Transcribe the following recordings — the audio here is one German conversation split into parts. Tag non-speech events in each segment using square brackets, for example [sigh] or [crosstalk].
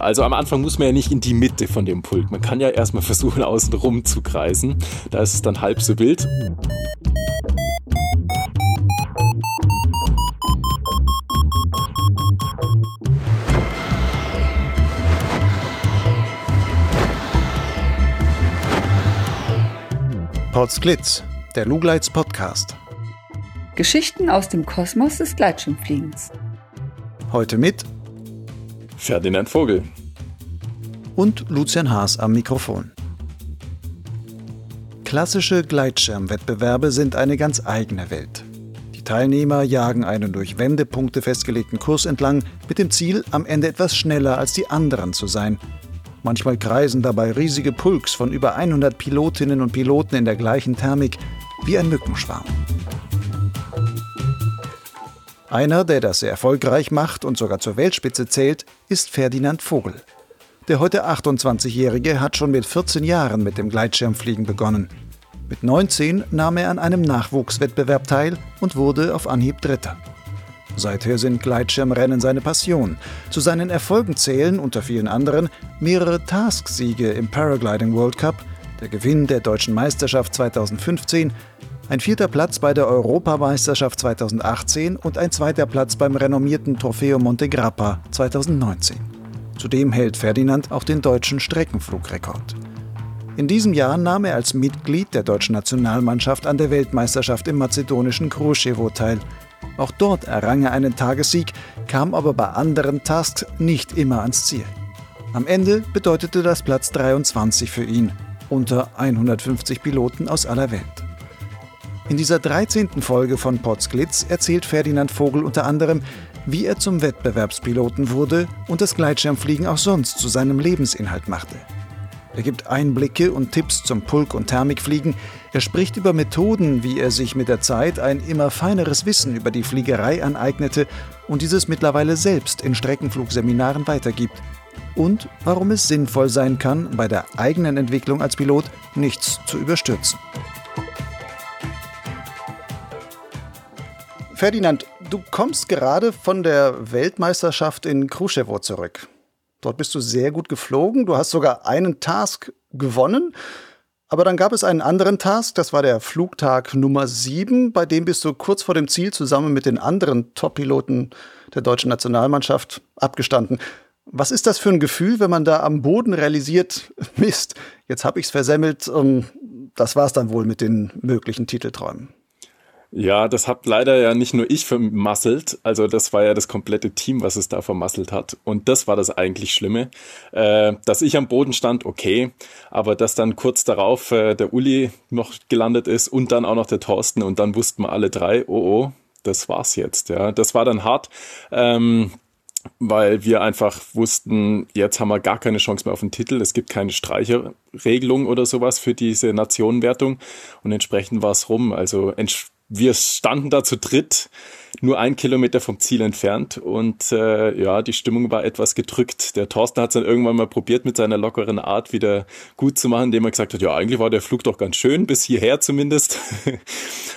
Also am Anfang muss man ja nicht in die Mitte von dem Pulk. Man kann ja erstmal versuchen, außen rum zu kreisen. Da ist es dann halb so wild. Potsglitz, der Lugleits Podcast. Geschichten aus dem Kosmos des Gleitschirmfliegens. Heute mit Ferdinand Vogel und Lucian Haas am Mikrofon. Klassische Gleitschirmwettbewerbe sind eine ganz eigene Welt. Die Teilnehmer jagen einen durch Wendepunkte festgelegten Kurs entlang mit dem Ziel, am Ende etwas schneller als die anderen zu sein – Manchmal kreisen dabei riesige Pulks von über 100 Pilotinnen und Piloten in der gleichen Thermik wie ein Mückenschwarm. Einer, der das sehr erfolgreich macht und sogar zur Weltspitze zählt, ist Ferdinand Vogel. Der heute 28-Jährige hat schon mit 14 Jahren mit dem Gleitschirmfliegen begonnen. Mit 19 nahm er an einem Nachwuchswettbewerb teil und wurde auf Anhieb Dritter. Seither sind Gleitschirmrennen seine Passion. Zu seinen Erfolgen zählen unter vielen anderen mehrere Task-Siege im Paragliding World Cup, der Gewinn der deutschen Meisterschaft 2015, ein vierter Platz bei der Europameisterschaft 2018 und ein zweiter Platz beim renommierten Trofeo Monte Grappa 2019. Zudem hält Ferdinand auch den deutschen Streckenflugrekord. In diesem Jahr nahm er als Mitglied der deutschen Nationalmannschaft an der Weltmeisterschaft im mazedonischen Kruševo teil, auch dort errang er einen Tagessieg, kam aber bei anderen Tasks nicht immer ans Ziel. Am Ende bedeutete das Platz 23 für ihn, unter 150 Piloten aus aller Welt. In dieser 13. Folge von Potsglitz erzählt Ferdinand Vogel unter anderem, wie er zum Wettbewerbspiloten wurde und das Gleitschirmfliegen auch sonst zu seinem Lebensinhalt machte. Er gibt Einblicke und Tipps zum Pulk- und Thermikfliegen. Er spricht über Methoden, wie er sich mit der Zeit ein immer feineres Wissen über die Fliegerei aneignete und dieses mittlerweile selbst in Streckenflugseminaren weitergibt. Und warum es sinnvoll sein kann, bei der eigenen Entwicklung als Pilot nichts zu überstürzen. Ferdinand, du kommst gerade von der Weltmeisterschaft in Kruschewo zurück. Dort bist du sehr gut geflogen. Du hast sogar einen Task gewonnen. Aber dann gab es einen anderen Task, das war der Flugtag Nummer 7, bei dem bist du kurz vor dem Ziel zusammen mit den anderen Top-Piloten der deutschen Nationalmannschaft abgestanden. Was ist das für ein Gefühl, wenn man da am Boden realisiert, [laughs] Mist, jetzt habe ich es versemmelt, das war es dann wohl mit den möglichen Titelträumen? Ja, das hat leider ja nicht nur ich vermasselt, also das war ja das komplette Team, was es da vermasselt hat. Und das war das eigentlich Schlimme. Äh, dass ich am Boden stand, okay, aber dass dann kurz darauf äh, der Uli noch gelandet ist und dann auch noch der Thorsten und dann wussten wir alle drei, oh oh, das war's jetzt. Ja, das war dann hart. Ähm, weil wir einfach wussten, jetzt haben wir gar keine Chance mehr auf den Titel. Es gibt keine Streicherregelung oder sowas für diese Nationenwertung und entsprechend war es rum. Also wir standen da zu dritt, nur ein Kilometer vom Ziel entfernt und äh, ja, die Stimmung war etwas gedrückt. Der Thorsten hat es dann irgendwann mal probiert, mit seiner lockeren Art wieder gut zu machen, indem er gesagt hat, ja, eigentlich war der Flug doch ganz schön, bis hierher zumindest. [laughs]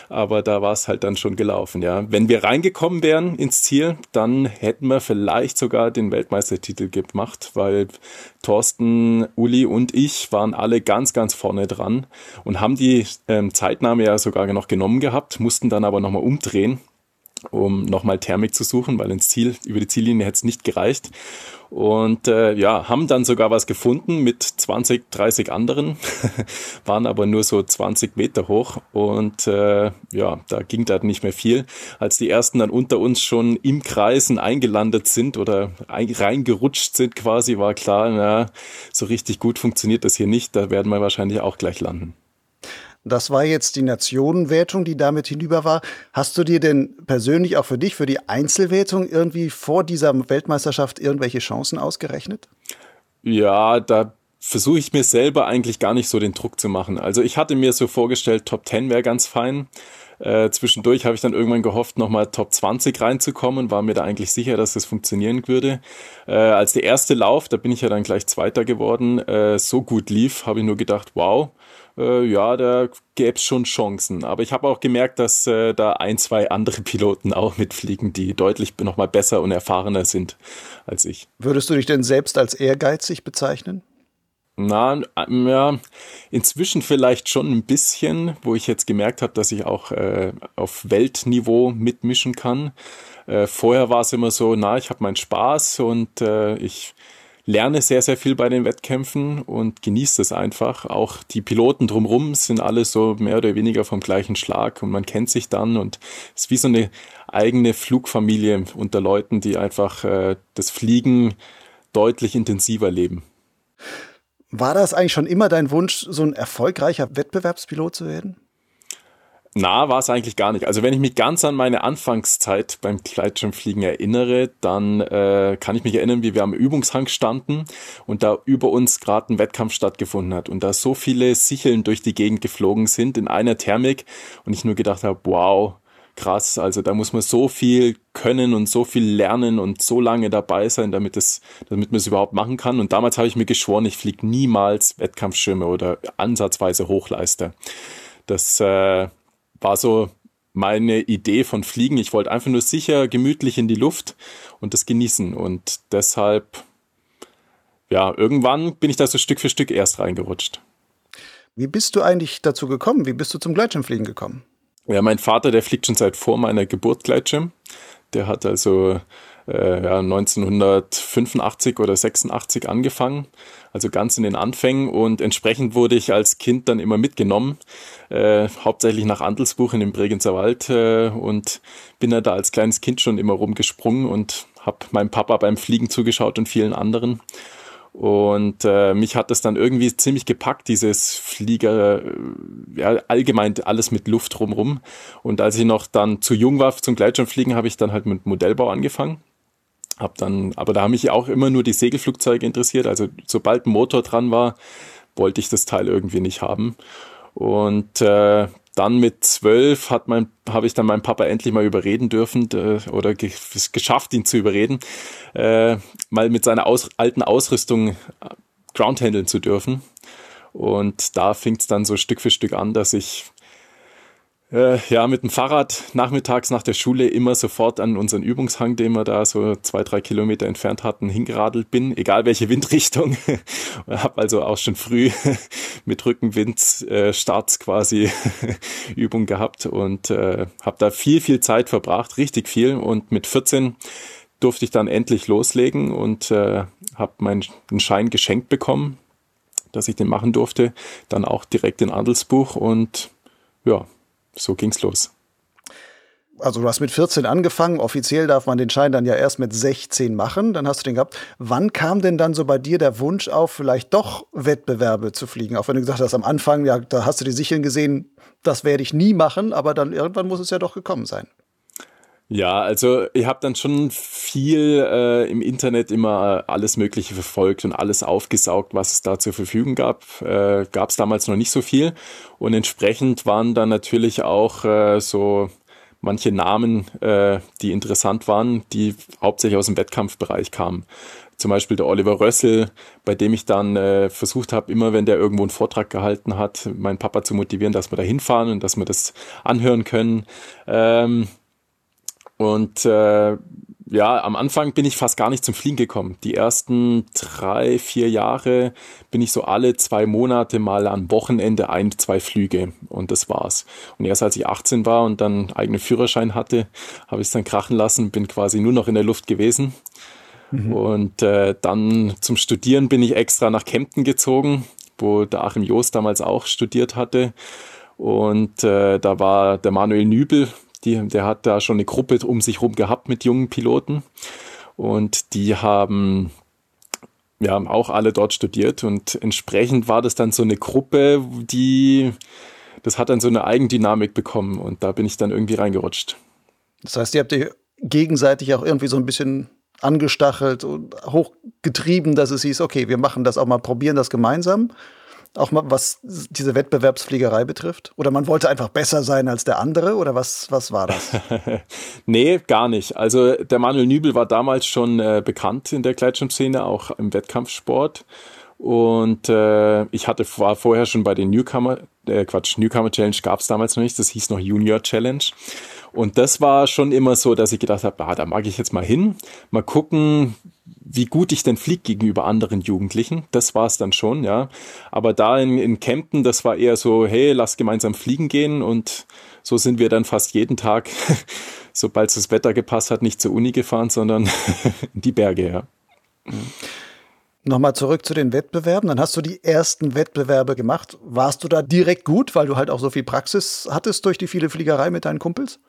Aber da war es halt dann schon gelaufen, ja. Wenn wir reingekommen wären ins Ziel, dann hätten wir vielleicht sogar den Weltmeistertitel gemacht, weil Thorsten, Uli und ich waren alle ganz, ganz vorne dran und haben die ähm, Zeitnahme ja sogar noch genommen gehabt, mussten dann aber nochmal umdrehen um nochmal Thermik zu suchen, weil ins Ziel, über die Ziellinie hätte es nicht gereicht. Und äh, ja, haben dann sogar was gefunden mit 20, 30 anderen, [laughs] waren aber nur so 20 Meter hoch und äh, ja, da ging da nicht mehr viel. Als die ersten dann unter uns schon im Kreisen eingelandet sind oder reingerutscht sind quasi, war klar, na, so richtig gut funktioniert das hier nicht, da werden wir wahrscheinlich auch gleich landen. Das war jetzt die Nationenwertung, die damit hinüber war. Hast du dir denn persönlich auch für dich, für die Einzelwertung irgendwie vor dieser Weltmeisterschaft irgendwelche Chancen ausgerechnet? Ja, da versuche ich mir selber eigentlich gar nicht so den Druck zu machen. Also ich hatte mir so vorgestellt, Top 10 wäre ganz fein. Äh, zwischendurch habe ich dann irgendwann gehofft, nochmal Top 20 reinzukommen, war mir da eigentlich sicher, dass das funktionieren würde. Äh, als der erste Lauf, da bin ich ja dann gleich Zweiter geworden, äh, so gut lief, habe ich nur gedacht, wow, äh, ja, da gäbe es schon Chancen. Aber ich habe auch gemerkt, dass äh, da ein, zwei andere [laughs] Piloten auch mitfliegen, die deutlich nochmal besser und erfahrener sind als ich. Würdest du dich denn selbst als ehrgeizig bezeichnen? Na, ähm, ja, inzwischen vielleicht schon ein bisschen, wo ich jetzt gemerkt habe, dass ich auch äh, auf Weltniveau mitmischen kann. Äh, vorher war es immer so, na, ich habe meinen Spaß und äh, ich lerne sehr, sehr viel bei den Wettkämpfen und genieße es einfach. Auch die Piloten drumherum sind alle so mehr oder weniger vom gleichen Schlag und man kennt sich dann und es ist wie so eine eigene Flugfamilie unter Leuten, die einfach äh, das Fliegen deutlich intensiver leben. War das eigentlich schon immer dein Wunsch, so ein erfolgreicher Wettbewerbspilot zu werden? Na, war es eigentlich gar nicht. Also wenn ich mich ganz an meine Anfangszeit beim Gleitschirmfliegen erinnere, dann äh, kann ich mich erinnern, wie wir am Übungshang standen und da über uns gerade ein Wettkampf stattgefunden hat und da so viele Sicheln durch die Gegend geflogen sind in einer Thermik und ich nur gedacht habe, wow, krass. Also da muss man so viel können und so viel lernen und so lange dabei sein, damit es, damit man es überhaupt machen kann. Und damals habe ich mir geschworen, ich fliege niemals Wettkampfschirme oder ansatzweise Hochleister. Das äh, war so meine Idee von Fliegen. Ich wollte einfach nur sicher, gemütlich in die Luft und das genießen. Und deshalb, ja, irgendwann bin ich da so Stück für Stück erst reingerutscht. Wie bist du eigentlich dazu gekommen? Wie bist du zum Gleitschirmfliegen gekommen? Ja, mein Vater, der fliegt schon seit vor meiner Geburt Gleitschirm. Der hat also äh, ja, 1985 oder 86 angefangen, also ganz in den Anfängen. Und entsprechend wurde ich als Kind dann immer mitgenommen, äh, hauptsächlich nach Andelsbuch in den Bregenzer Wald äh, und bin da als kleines Kind schon immer rumgesprungen und habe meinem Papa beim Fliegen zugeschaut und vielen anderen. Und äh, mich hat das dann irgendwie ziemlich gepackt, dieses Flieger, äh, ja, allgemein alles mit Luft drumrum. Und als ich noch dann zu jung war zum Gleitschirmfliegen, habe ich dann halt mit Modellbau angefangen. Hab dann, aber da haben mich auch immer nur die Segelflugzeuge interessiert. Also sobald ein Motor dran war, wollte ich das Teil irgendwie nicht haben. Und äh, dann mit zwölf hat mein, habe ich dann meinen Papa endlich mal überreden dürfen oder ge geschafft, ihn zu überreden, äh, mal mit seiner aus alten Ausrüstung äh, Ground handeln zu dürfen. Und da fing es dann so Stück für Stück an, dass ich äh, ja, mit dem Fahrrad nachmittags nach der Schule immer sofort an unseren Übungshang, den wir da so zwei, drei Kilometer entfernt hatten, hingeradelt bin, egal welche [laughs] Windrichtung. habe also auch schon früh [laughs] mit Rückenwind äh, quasi [laughs] Übung gehabt und äh, habe da viel, viel Zeit verbracht, richtig viel. Und mit 14 durfte ich dann endlich loslegen und äh, habe meinen Schein geschenkt bekommen, dass ich den machen durfte. Dann auch direkt in Adelsbuch und ja, so ging's los. Also du hast mit 14 angefangen, offiziell darf man den Schein dann ja erst mit 16 machen, dann hast du den gehabt. Wann kam denn dann so bei dir der Wunsch auf, vielleicht doch Wettbewerbe zu fliegen? Auch wenn du gesagt hast, am Anfang, ja, da hast du die Sicheln gesehen, das werde ich nie machen, aber dann irgendwann muss es ja doch gekommen sein. Ja, also ich habe dann schon viel äh, im Internet immer alles Mögliche verfolgt und alles aufgesaugt, was es da zur Verfügung gab. Äh, gab es damals noch nicht so viel. Und entsprechend waren dann natürlich auch äh, so manche Namen, äh, die interessant waren, die hauptsächlich aus dem Wettkampfbereich kamen. Zum Beispiel der Oliver Rössel, bei dem ich dann äh, versucht habe, immer wenn der irgendwo einen Vortrag gehalten hat, meinen Papa zu motivieren, dass wir da hinfahren und dass wir das anhören können. Ähm, und äh, ja, am Anfang bin ich fast gar nicht zum Fliegen gekommen. Die ersten drei, vier Jahre bin ich so alle zwei Monate mal am Wochenende ein, zwei Flüge und das war's. Und erst als ich 18 war und dann eigenen Führerschein hatte, habe ich es dann krachen lassen, bin quasi nur noch in der Luft gewesen. Mhm. Und äh, dann zum Studieren bin ich extra nach Kempten gezogen, wo der Achim Joost damals auch studiert hatte. Und äh, da war der Manuel Nübel, die, der hat da schon eine Gruppe um sich rum gehabt mit jungen Piloten und die haben ja auch alle dort studiert und entsprechend war das dann so eine Gruppe, die das hat dann so eine Eigendynamik bekommen und da bin ich dann irgendwie reingerutscht. Das heißt, ihr habt ihr gegenseitig auch irgendwie so ein bisschen angestachelt und hochgetrieben, dass es hieß, okay, wir machen das auch mal, probieren das gemeinsam. Auch mal, was diese Wettbewerbsfliegerei betrifft? Oder man wollte einfach besser sein als der andere? Oder was, was war das? [laughs] nee, gar nicht. Also der Manuel Nübel war damals schon äh, bekannt in der Gleitschirmszene, auch im Wettkampfsport. Und äh, ich hatte war vorher schon bei den Newcomer, äh, Quatsch, Newcomer Challenge gab es damals noch nicht, das hieß noch Junior Challenge. Und das war schon immer so, dass ich gedacht habe, ah, da mag ich jetzt mal hin, mal gucken, wie gut ich denn fliege gegenüber anderen Jugendlichen. Das war es dann schon, ja. Aber da in, in Kempten, das war eher so, hey, lass gemeinsam fliegen gehen. Und so sind wir dann fast jeden Tag, [laughs] sobald das Wetter gepasst hat, nicht zur Uni gefahren, sondern [laughs] in die Berge, ja. Nochmal zurück zu den Wettbewerben. Dann hast du die ersten Wettbewerbe gemacht. Warst du da direkt gut, weil du halt auch so viel Praxis hattest durch die viele Fliegerei mit deinen Kumpels?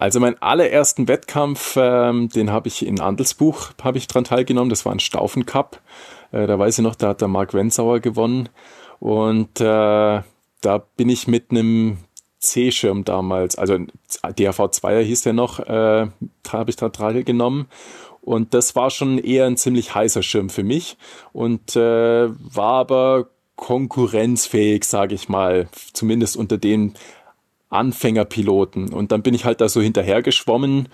Also meinen allerersten Wettkampf, ähm, den habe ich in Andelsbuch habe ich dran teilgenommen. Das war ein Staufen Cup. Äh, da weiß ich noch, da hat der Mark Wensauer gewonnen. Und äh, da bin ich mit einem C-Schirm damals, also DAV 2er hieß der noch, äh, habe ich da teilgenommen. Und das war schon eher ein ziemlich heißer Schirm für mich und äh, war aber konkurrenzfähig, sage ich mal, zumindest unter den Anfängerpiloten. Und dann bin ich halt da so hinterher geschwommen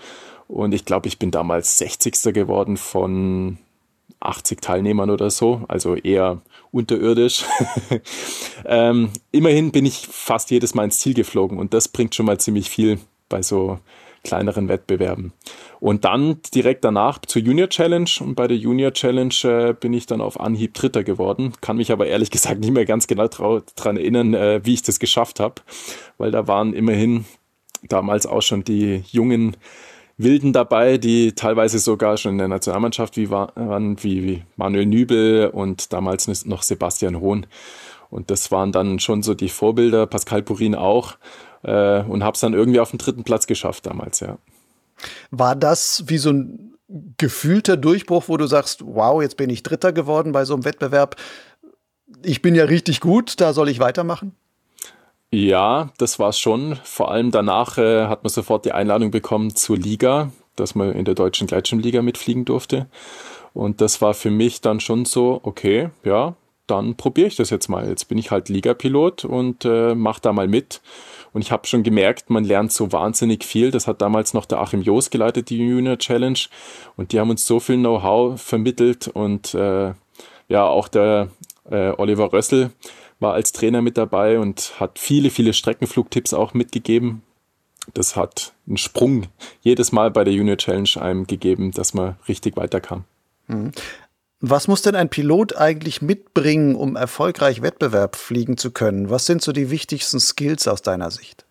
und ich glaube, ich bin damals 60. geworden von 80 Teilnehmern oder so, also eher unterirdisch. [laughs] ähm, immerhin bin ich fast jedes Mal ins Ziel geflogen und das bringt schon mal ziemlich viel bei so kleineren Wettbewerben. Und dann direkt danach zur Junior Challenge und bei der Junior Challenge äh, bin ich dann auf Anhieb Dritter geworden. Kann mich aber ehrlich [laughs] gesagt nicht mehr ganz genau daran erinnern, äh, wie ich das geschafft habe, weil da waren immerhin damals auch schon die jungen Wilden dabei, die teilweise sogar schon in der Nationalmannschaft wie waren, wie Manuel Nübel und damals noch Sebastian Hohn. Und das waren dann schon so die Vorbilder, Pascal Purin auch äh, und habe es dann irgendwie auf den dritten Platz geschafft damals, ja. War das wie so ein gefühlter Durchbruch, wo du sagst, wow, jetzt bin ich Dritter geworden bei so einem Wettbewerb. Ich bin ja richtig gut, da soll ich weitermachen? Ja, das war es schon. Vor allem danach äh, hat man sofort die Einladung bekommen zur Liga, dass man in der deutschen Gleitschirmliga mitfliegen durfte. Und das war für mich dann schon so, okay, ja, dann probiere ich das jetzt mal. Jetzt bin ich halt Ligapilot und äh, mach da mal mit. Und ich habe schon gemerkt, man lernt so wahnsinnig viel. Das hat damals noch der Achim Joos geleitet, die Junior Challenge. Und die haben uns so viel Know-how vermittelt. Und äh, ja, auch der äh, Oliver Rössel war als Trainer mit dabei und hat viele, viele Streckenflugtipps auch mitgegeben. Das hat einen Sprung jedes Mal bei der Junior Challenge einem gegeben, dass man richtig weiterkam. Was muss denn ein Pilot eigentlich mitbringen, um erfolgreich Wettbewerb fliegen zu können? Was sind so die wichtigsten Skills aus deiner Sicht?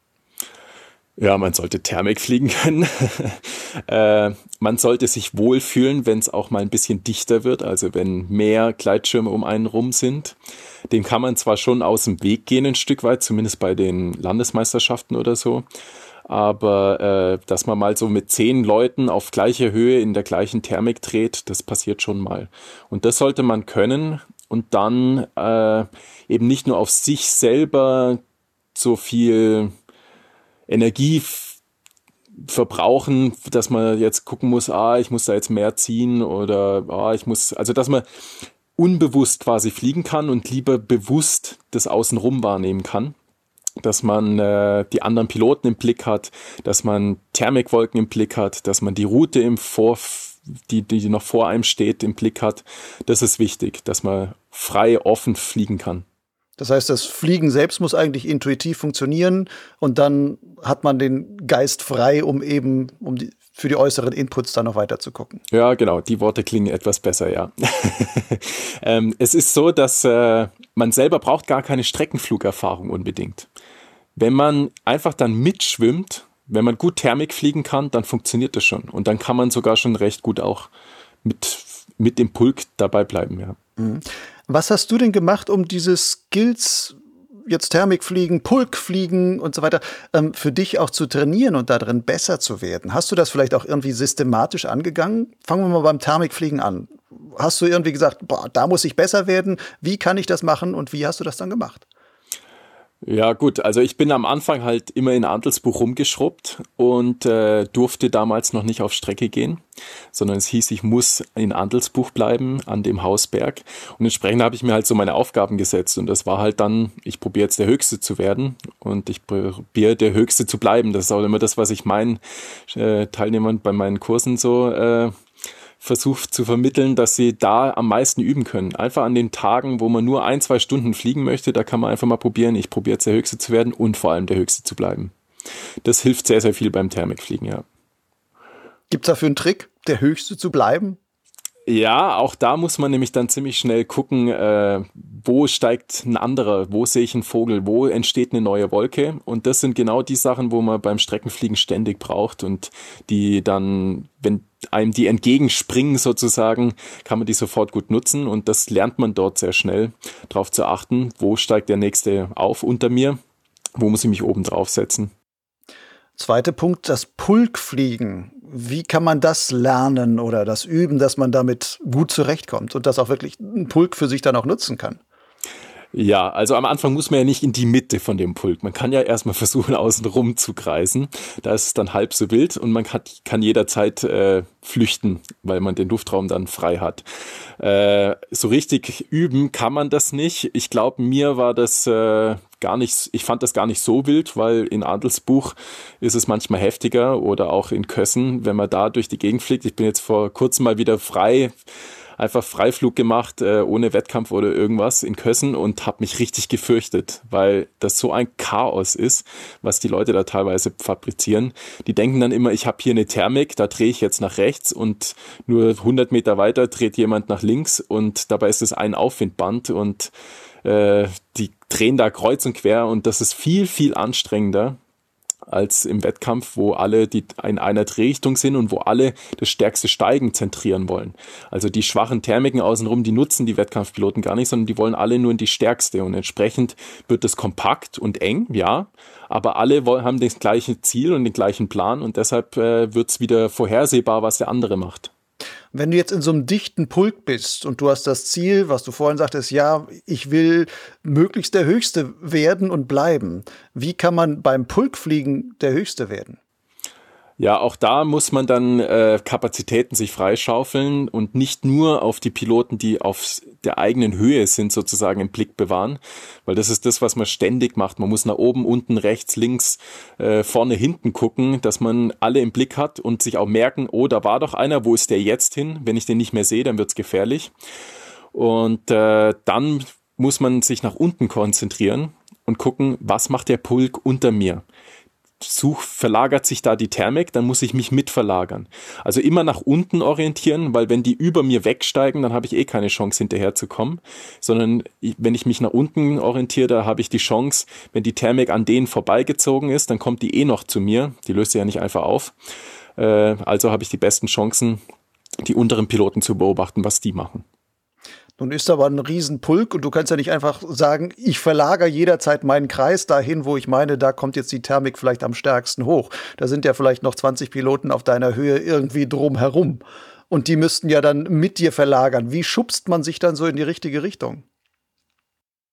Ja, man sollte Thermik fliegen [laughs] können. äh, man sollte sich wohlfühlen, wenn es auch mal ein bisschen dichter wird, also wenn mehr Gleitschirme um einen rum sind. Dem kann man zwar schon aus dem Weg gehen ein Stück weit, zumindest bei den Landesmeisterschaften oder so aber äh, dass man mal so mit zehn Leuten auf gleicher Höhe in der gleichen Thermik dreht, das passiert schon mal. Und das sollte man können und dann äh, eben nicht nur auf sich selber so viel Energie verbrauchen, dass man jetzt gucken muss, ah, ich muss da jetzt mehr ziehen oder ah, ich muss, also dass man unbewusst quasi fliegen kann und lieber bewusst das Außenrum wahrnehmen kann dass man äh, die anderen Piloten im Blick hat, dass man Thermikwolken im Blick hat, dass man die Route im vor die, die noch vor einem steht, im Blick hat. Das ist wichtig, dass man frei, offen fliegen kann. Das heißt, das Fliegen selbst muss eigentlich intuitiv funktionieren und dann hat man den Geist frei, um eben um die, für die äußeren Inputs dann noch weiter zu gucken. Ja, genau. Die Worte klingen etwas besser, ja. [laughs] ähm, es ist so, dass äh, man selber braucht gar keine Streckenflugerfahrung unbedingt. Wenn man einfach dann mitschwimmt, wenn man gut Thermik fliegen kann, dann funktioniert das schon. Und dann kann man sogar schon recht gut auch mit, mit dem Pulk dabei bleiben, ja. Mhm. Was hast du denn gemacht, um diese Skills, jetzt Thermikfliegen, Pulkfliegen und so weiter, ähm, für dich auch zu trainieren und darin besser zu werden? Hast du das vielleicht auch irgendwie systematisch angegangen? Fangen wir mal beim Thermikfliegen an. Hast du irgendwie gesagt, boah, da muss ich besser werden? Wie kann ich das machen und wie hast du das dann gemacht? Ja, gut. Also ich bin am Anfang halt immer in Antelsbuch rumgeschrubbt und äh, durfte damals noch nicht auf Strecke gehen, sondern es hieß, ich muss in Antelsbuch bleiben an dem Hausberg. Und entsprechend habe ich mir halt so meine Aufgaben gesetzt und das war halt dann, ich probiere jetzt der Höchste zu werden und ich probiere der Höchste zu bleiben. Das ist auch immer das, was ich meinen äh, Teilnehmern bei meinen Kursen so äh, versucht zu vermitteln, dass sie da am meisten üben können. Einfach an den Tagen, wo man nur ein, zwei Stunden fliegen möchte, da kann man einfach mal probieren, ich probiere jetzt der Höchste zu werden und vor allem der Höchste zu bleiben. Das hilft sehr, sehr viel beim Thermikfliegen, ja. Gibt es dafür einen Trick, der Höchste zu bleiben? Ja, auch da muss man nämlich dann ziemlich schnell gucken, äh, wo steigt ein anderer, wo sehe ich einen Vogel, wo entsteht eine neue Wolke. Und das sind genau die Sachen, wo man beim Streckenfliegen ständig braucht und die dann, wenn einem die entgegenspringen sozusagen, kann man die sofort gut nutzen. Und das lernt man dort sehr schnell, darauf zu achten, wo steigt der nächste auf unter mir, wo muss ich mich oben draufsetzen. Zweiter Punkt, das Pulkfliegen. Wie kann man das lernen oder das üben, dass man damit gut zurechtkommt und das auch wirklich ein Pulk für sich dann auch nutzen kann? Ja, also am Anfang muss man ja nicht in die Mitte von dem Pulk. Man kann ja erstmal [laughs] versuchen, außen rum zu kreisen. Da ist es dann halb so wild und man kann, kann jederzeit äh, flüchten, weil man den Luftraum dann frei hat. Äh, so richtig üben kann man das nicht. Ich glaube, mir war das äh, gar nicht, ich fand das gar nicht so wild, weil in Adelsbuch ist es manchmal heftiger oder auch in Kössen, wenn man da durch die Gegend fliegt. Ich bin jetzt vor kurzem mal wieder frei einfach Freiflug gemacht, äh, ohne Wettkampf oder irgendwas in Kössen und habe mich richtig gefürchtet, weil das so ein Chaos ist, was die Leute da teilweise fabrizieren. Die denken dann immer, ich habe hier eine Thermik, da drehe ich jetzt nach rechts und nur 100 Meter weiter dreht jemand nach links und dabei ist es ein Aufwindband und äh, die drehen da kreuz und quer und das ist viel, viel anstrengender als im Wettkampf, wo alle die in einer Drehrichtung sind und wo alle das stärkste Steigen zentrieren wollen. Also die schwachen Thermiken außenrum, die nutzen die Wettkampfpiloten gar nicht, sondern die wollen alle nur in die stärkste und entsprechend wird das kompakt und eng, ja, aber alle haben das gleiche Ziel und den gleichen Plan und deshalb äh, wird es wieder vorhersehbar, was der andere macht. Wenn du jetzt in so einem dichten Pulk bist und du hast das Ziel, was du vorhin sagtest, ja, ich will möglichst der Höchste werden und bleiben, wie kann man beim Pulkfliegen der Höchste werden? Ja, auch da muss man dann äh, Kapazitäten sich freischaufeln und nicht nur auf die Piloten, die auf der eigenen Höhe sind, sozusagen im Blick bewahren, weil das ist das, was man ständig macht. Man muss nach oben, unten, rechts, links, äh, vorne, hinten gucken, dass man alle im Blick hat und sich auch merken, oh, da war doch einer, wo ist der jetzt hin? Wenn ich den nicht mehr sehe, dann wird's gefährlich. Und äh, dann muss man sich nach unten konzentrieren und gucken, was macht der Pulk unter mir? Such, verlagert sich da die Thermik, dann muss ich mich mit verlagern. Also immer nach unten orientieren, weil wenn die über mir wegsteigen, dann habe ich eh keine Chance hinterherzukommen, sondern wenn ich mich nach unten orientiere, da habe ich die Chance, wenn die Thermik an denen vorbeigezogen ist, dann kommt die eh noch zu mir, die löst sie ja nicht einfach auf. Äh, also habe ich die besten Chancen, die unteren Piloten zu beobachten, was die machen. Nun ist aber ein Riesenpulk und du kannst ja nicht einfach sagen, ich verlagere jederzeit meinen Kreis dahin, wo ich meine, da kommt jetzt die Thermik vielleicht am stärksten hoch. Da sind ja vielleicht noch 20 Piloten auf deiner Höhe irgendwie drumherum. Und die müssten ja dann mit dir verlagern. Wie schubst man sich dann so in die richtige Richtung?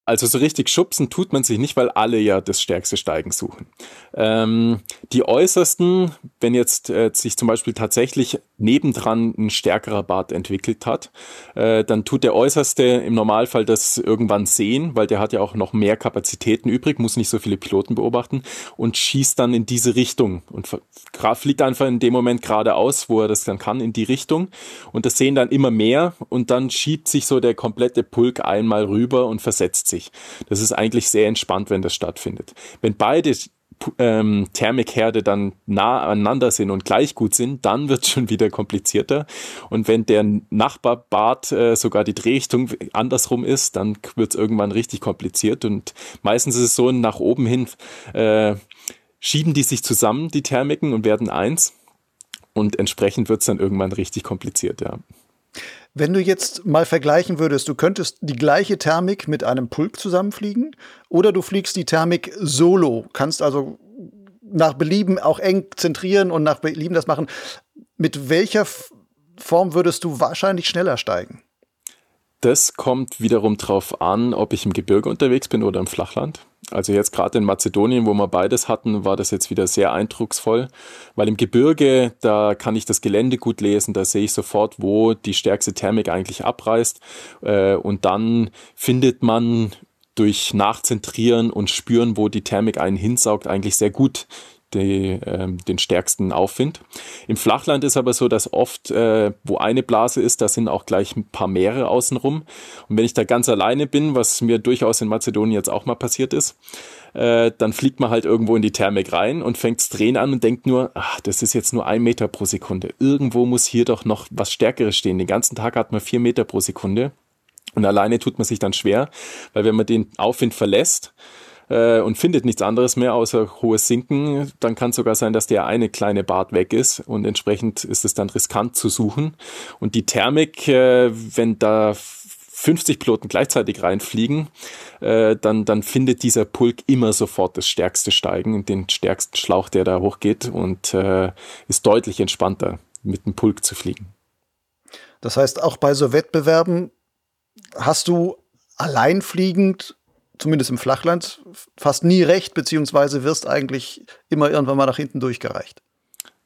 Also so richtig schubsen tut man sich nicht, weil alle ja das stärkste Steigen suchen. Ähm, die äußersten, wenn jetzt äh, sich zum Beispiel tatsächlich nebendran ein stärkerer Bart entwickelt hat, äh, dann tut der äußerste im Normalfall das irgendwann sehen, weil der hat ja auch noch mehr Kapazitäten übrig, muss nicht so viele Piloten beobachten und schießt dann in diese Richtung und fliegt einfach in dem Moment geradeaus, wo er das dann kann, in die Richtung. Und das sehen dann immer mehr und dann schiebt sich so der komplette Pulk einmal rüber und versetzt sich. Das ist eigentlich sehr entspannt, wenn das stattfindet. Wenn beide ähm, Thermikherde dann nah aneinander sind und gleich gut sind, dann wird es schon wieder komplizierter. Und wenn der Nachbarbart äh, sogar die Drehrichtung andersrum ist, dann wird es irgendwann richtig kompliziert. Und meistens ist es so, nach oben hin äh, schieben die sich zusammen, die Thermiken, und werden eins. Und entsprechend wird es dann irgendwann richtig kompliziert, ja. Wenn du jetzt mal vergleichen würdest, du könntest die gleiche Thermik mit einem Pulk zusammenfliegen oder du fliegst die Thermik solo, kannst also nach Belieben auch eng zentrieren und nach Belieben das machen. Mit welcher Form würdest du wahrscheinlich schneller steigen? Das kommt wiederum darauf an, ob ich im Gebirge unterwegs bin oder im Flachland. Also jetzt gerade in Mazedonien, wo wir beides hatten, war das jetzt wieder sehr eindrucksvoll, weil im Gebirge, da kann ich das Gelände gut lesen, da sehe ich sofort, wo die stärkste Thermik eigentlich abreißt äh, und dann findet man durch Nachzentrieren und Spüren, wo die Thermik einen hinsaugt, eigentlich sehr gut die, äh, den stärksten Aufwind. Im Flachland ist aber so, dass oft, äh, wo eine Blase ist, da sind auch gleich ein paar Meere außenrum. Und wenn ich da ganz alleine bin, was mir durchaus in Mazedonien jetzt auch mal passiert ist, äh, dann fliegt man halt irgendwo in die Thermik rein und fängt's drehen an und denkt nur, ach, das ist jetzt nur ein Meter pro Sekunde. Irgendwo muss hier doch noch was Stärkeres stehen. Den ganzen Tag hat man vier Meter pro Sekunde. Und alleine tut man sich dann schwer, weil wenn man den Aufwind verlässt, äh, und findet nichts anderes mehr außer hohes Sinken, dann kann es sogar sein, dass der eine kleine Bart weg ist und entsprechend ist es dann riskant zu suchen. Und die Thermik, äh, wenn da 50 Piloten gleichzeitig reinfliegen, äh, dann, dann findet dieser Pulk immer sofort das stärkste Steigen, den stärksten Schlauch, der da hochgeht und äh, ist deutlich entspannter, mit dem Pulk zu fliegen. Das heißt, auch bei so Wettbewerben hast du alleinfliegend zumindest im Flachland, fast nie recht, beziehungsweise wirst eigentlich immer irgendwann mal nach hinten durchgereicht.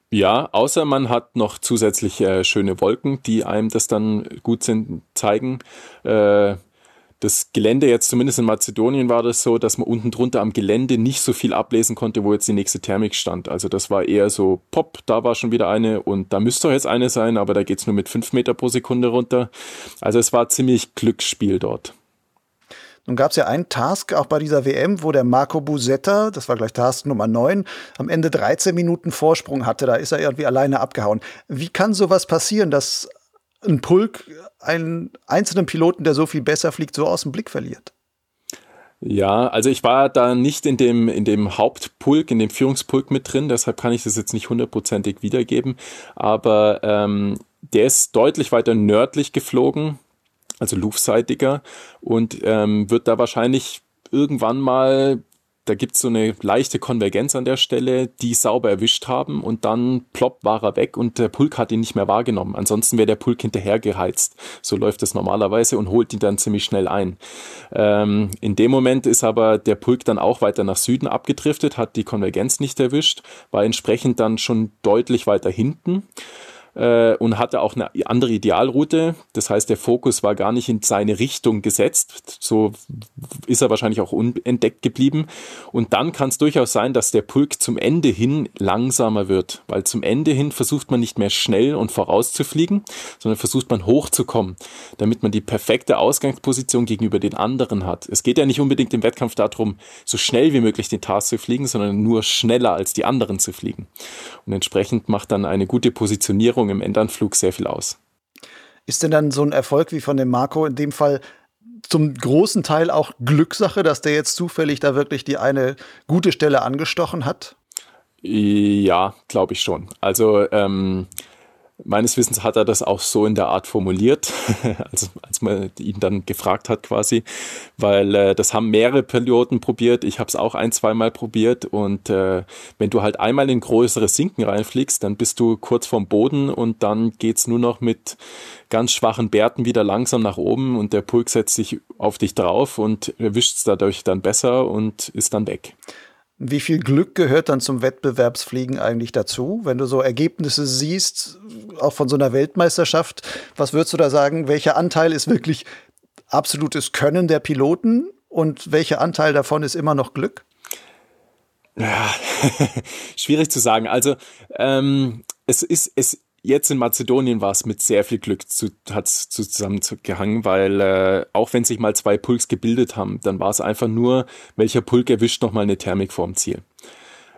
Ja, außer man hat noch zusätzlich äh, schöne Wolken, die einem das dann gut sind, zeigen. Äh, das Gelände jetzt zumindest in Mazedonien war das so, dass man unten drunter am Gelände nicht so viel ablesen konnte, wo jetzt die nächste Thermik stand. Also das war eher so, pop, da war schon wieder eine und da müsste doch jetzt eine sein, aber da geht's nur mit fünf Meter pro Sekunde runter. Also es war ziemlich Glücksspiel dort. Nun gab es ja einen Task auch bei dieser WM, wo der Marco Busetta, das war gleich Task Nummer 9, am Ende 13 Minuten Vorsprung hatte. Da ist er irgendwie alleine abgehauen. Wie kann sowas passieren, dass ein Pulk einen einzelnen Piloten, der so viel besser fliegt, so aus dem Blick verliert? Ja, also ich war da nicht in dem, in dem Hauptpulk, in dem Führungspulk mit drin, deshalb kann ich das jetzt nicht hundertprozentig wiedergeben. Aber ähm, der ist deutlich weiter nördlich geflogen also luftseitiger und ähm, wird da wahrscheinlich irgendwann mal, da gibt's so eine leichte Konvergenz an der Stelle, die sauber erwischt haben und dann plopp war er weg und der Pulk hat ihn nicht mehr wahrgenommen. Ansonsten wäre der Pulk hinterher geheizt. So läuft es normalerweise und holt ihn dann ziemlich schnell ein. Ähm, in dem Moment ist aber der Pulk dann auch weiter nach Süden abgedriftet, hat die Konvergenz nicht erwischt, war entsprechend dann schon deutlich weiter hinten äh, und hatte auch eine andere Idealroute. Das heißt, der Fokus war gar nicht in seine Richtung gesetzt. So ist er wahrscheinlich auch unentdeckt geblieben. Und dann kann es durchaus sein, dass der Pulk zum Ende hin langsamer wird, weil zum Ende hin versucht man nicht mehr schnell und vorauszufliegen, sondern versucht man hochzukommen, damit man die perfekte Ausgangsposition gegenüber den anderen hat. Es geht ja nicht unbedingt im Wettkampf darum, so schnell wie möglich den Task zu fliegen, sondern nur schneller als die anderen zu fliegen. Und entsprechend macht dann eine gute Positionierung Leistung im Endanflug sehr viel aus. Ist denn dann so ein Erfolg wie von dem Marco in dem Fall zum großen Teil auch Glückssache, dass der jetzt zufällig da wirklich die eine gute Stelle angestochen hat? Ja, glaube ich schon. Also ähm, Meines Wissens hat er das auch so in der Art formuliert, [laughs] als, als man ihn dann gefragt hat quasi, weil äh, das haben mehrere Piloten probiert, ich habe es auch ein, zweimal probiert und äh, wenn du halt einmal in größere Sinken reinfliegst, dann bist du kurz vorm Boden und dann geht's nur noch mit ganz schwachen Bärten wieder langsam nach oben und der Pulk setzt sich auf dich drauf und erwischt es dadurch dann besser und ist dann weg. Wie viel Glück gehört dann zum Wettbewerbsfliegen eigentlich dazu? Wenn du so Ergebnisse siehst, auch von so einer Weltmeisterschaft, was würdest du da sagen? Welcher Anteil ist wirklich absolutes Können der Piloten und welcher Anteil davon ist immer noch Glück? Ja, [laughs] schwierig zu sagen. Also ähm, es ist es jetzt in Mazedonien war es mit sehr viel Glück zu, hat's zusammengehangen, weil äh, auch wenn sich mal zwei Pulks gebildet haben, dann war es einfach nur, welcher Pulk erwischt nochmal eine Thermik vorm Ziel.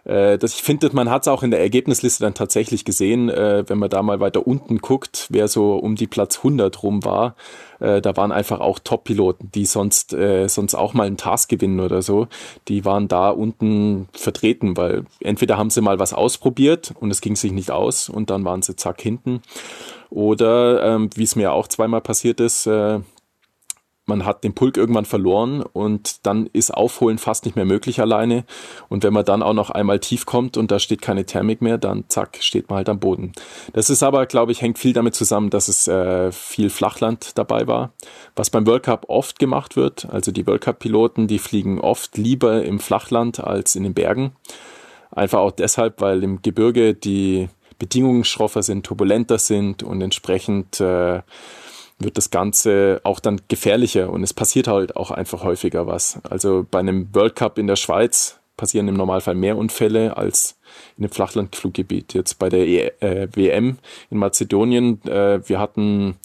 Äh, das, ich finde, man hat es auch in der Ergebnisliste dann tatsächlich gesehen, äh, wenn man da mal weiter unten guckt, wer so um die Platz 100 rum war. Äh, da waren einfach auch Top-Piloten, die sonst, äh, sonst auch mal einen Task gewinnen oder so. Die waren da unten vertreten, weil entweder haben sie mal was ausprobiert und es ging sich nicht aus und dann waren sie zack hinten. Oder, ähm, wie es mir auch zweimal passiert ist, äh, man hat den Pulk irgendwann verloren und dann ist Aufholen fast nicht mehr möglich alleine. Und wenn man dann auch noch einmal tief kommt und da steht keine Thermik mehr, dann zack, steht man halt am Boden. Das ist aber, glaube ich, hängt viel damit zusammen, dass es äh, viel Flachland dabei war, was beim World Cup oft gemacht wird. Also die World Cup-Piloten, die fliegen oft lieber im Flachland als in den Bergen. Einfach auch deshalb, weil im Gebirge die Bedingungen schroffer sind, turbulenter sind und entsprechend äh, wird das Ganze auch dann gefährlicher und es passiert halt auch einfach häufiger was. Also bei einem World Cup in der Schweiz passieren im Normalfall mehr Unfälle als in dem Flachlandfluggebiet. Jetzt bei der e äh, WM in Mazedonien, äh, wir hatten,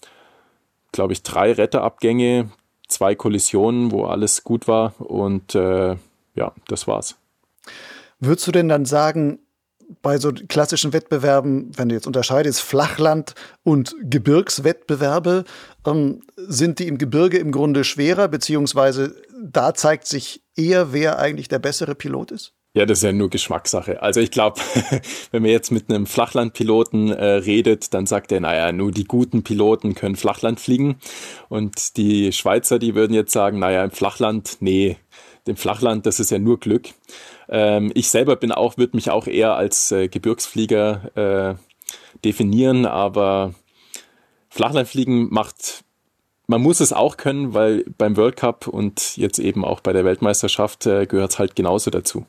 glaube ich, drei Retterabgänge, zwei Kollisionen, wo alles gut war und äh, ja, das war's. Würdest du denn dann sagen, bei so klassischen Wettbewerben, wenn du jetzt unterscheidest, Flachland und Gebirgswettbewerbe, ähm, sind die im Gebirge im Grunde schwerer, beziehungsweise da zeigt sich eher, wer eigentlich der bessere Pilot ist? Ja, das ist ja nur Geschmackssache. Also ich glaube, [laughs] wenn man jetzt mit einem Flachlandpiloten äh, redet, dann sagt er, naja, nur die guten Piloten können Flachland fliegen. Und die Schweizer, die würden jetzt sagen, naja, im Flachland, nee, dem Flachland, das ist ja nur Glück. Ähm, ich selber bin auch, würde mich auch eher als äh, Gebirgsflieger äh, definieren, aber Flachlandfliegen macht, man muss es auch können, weil beim World Cup und jetzt eben auch bei der Weltmeisterschaft äh, gehört es halt genauso dazu.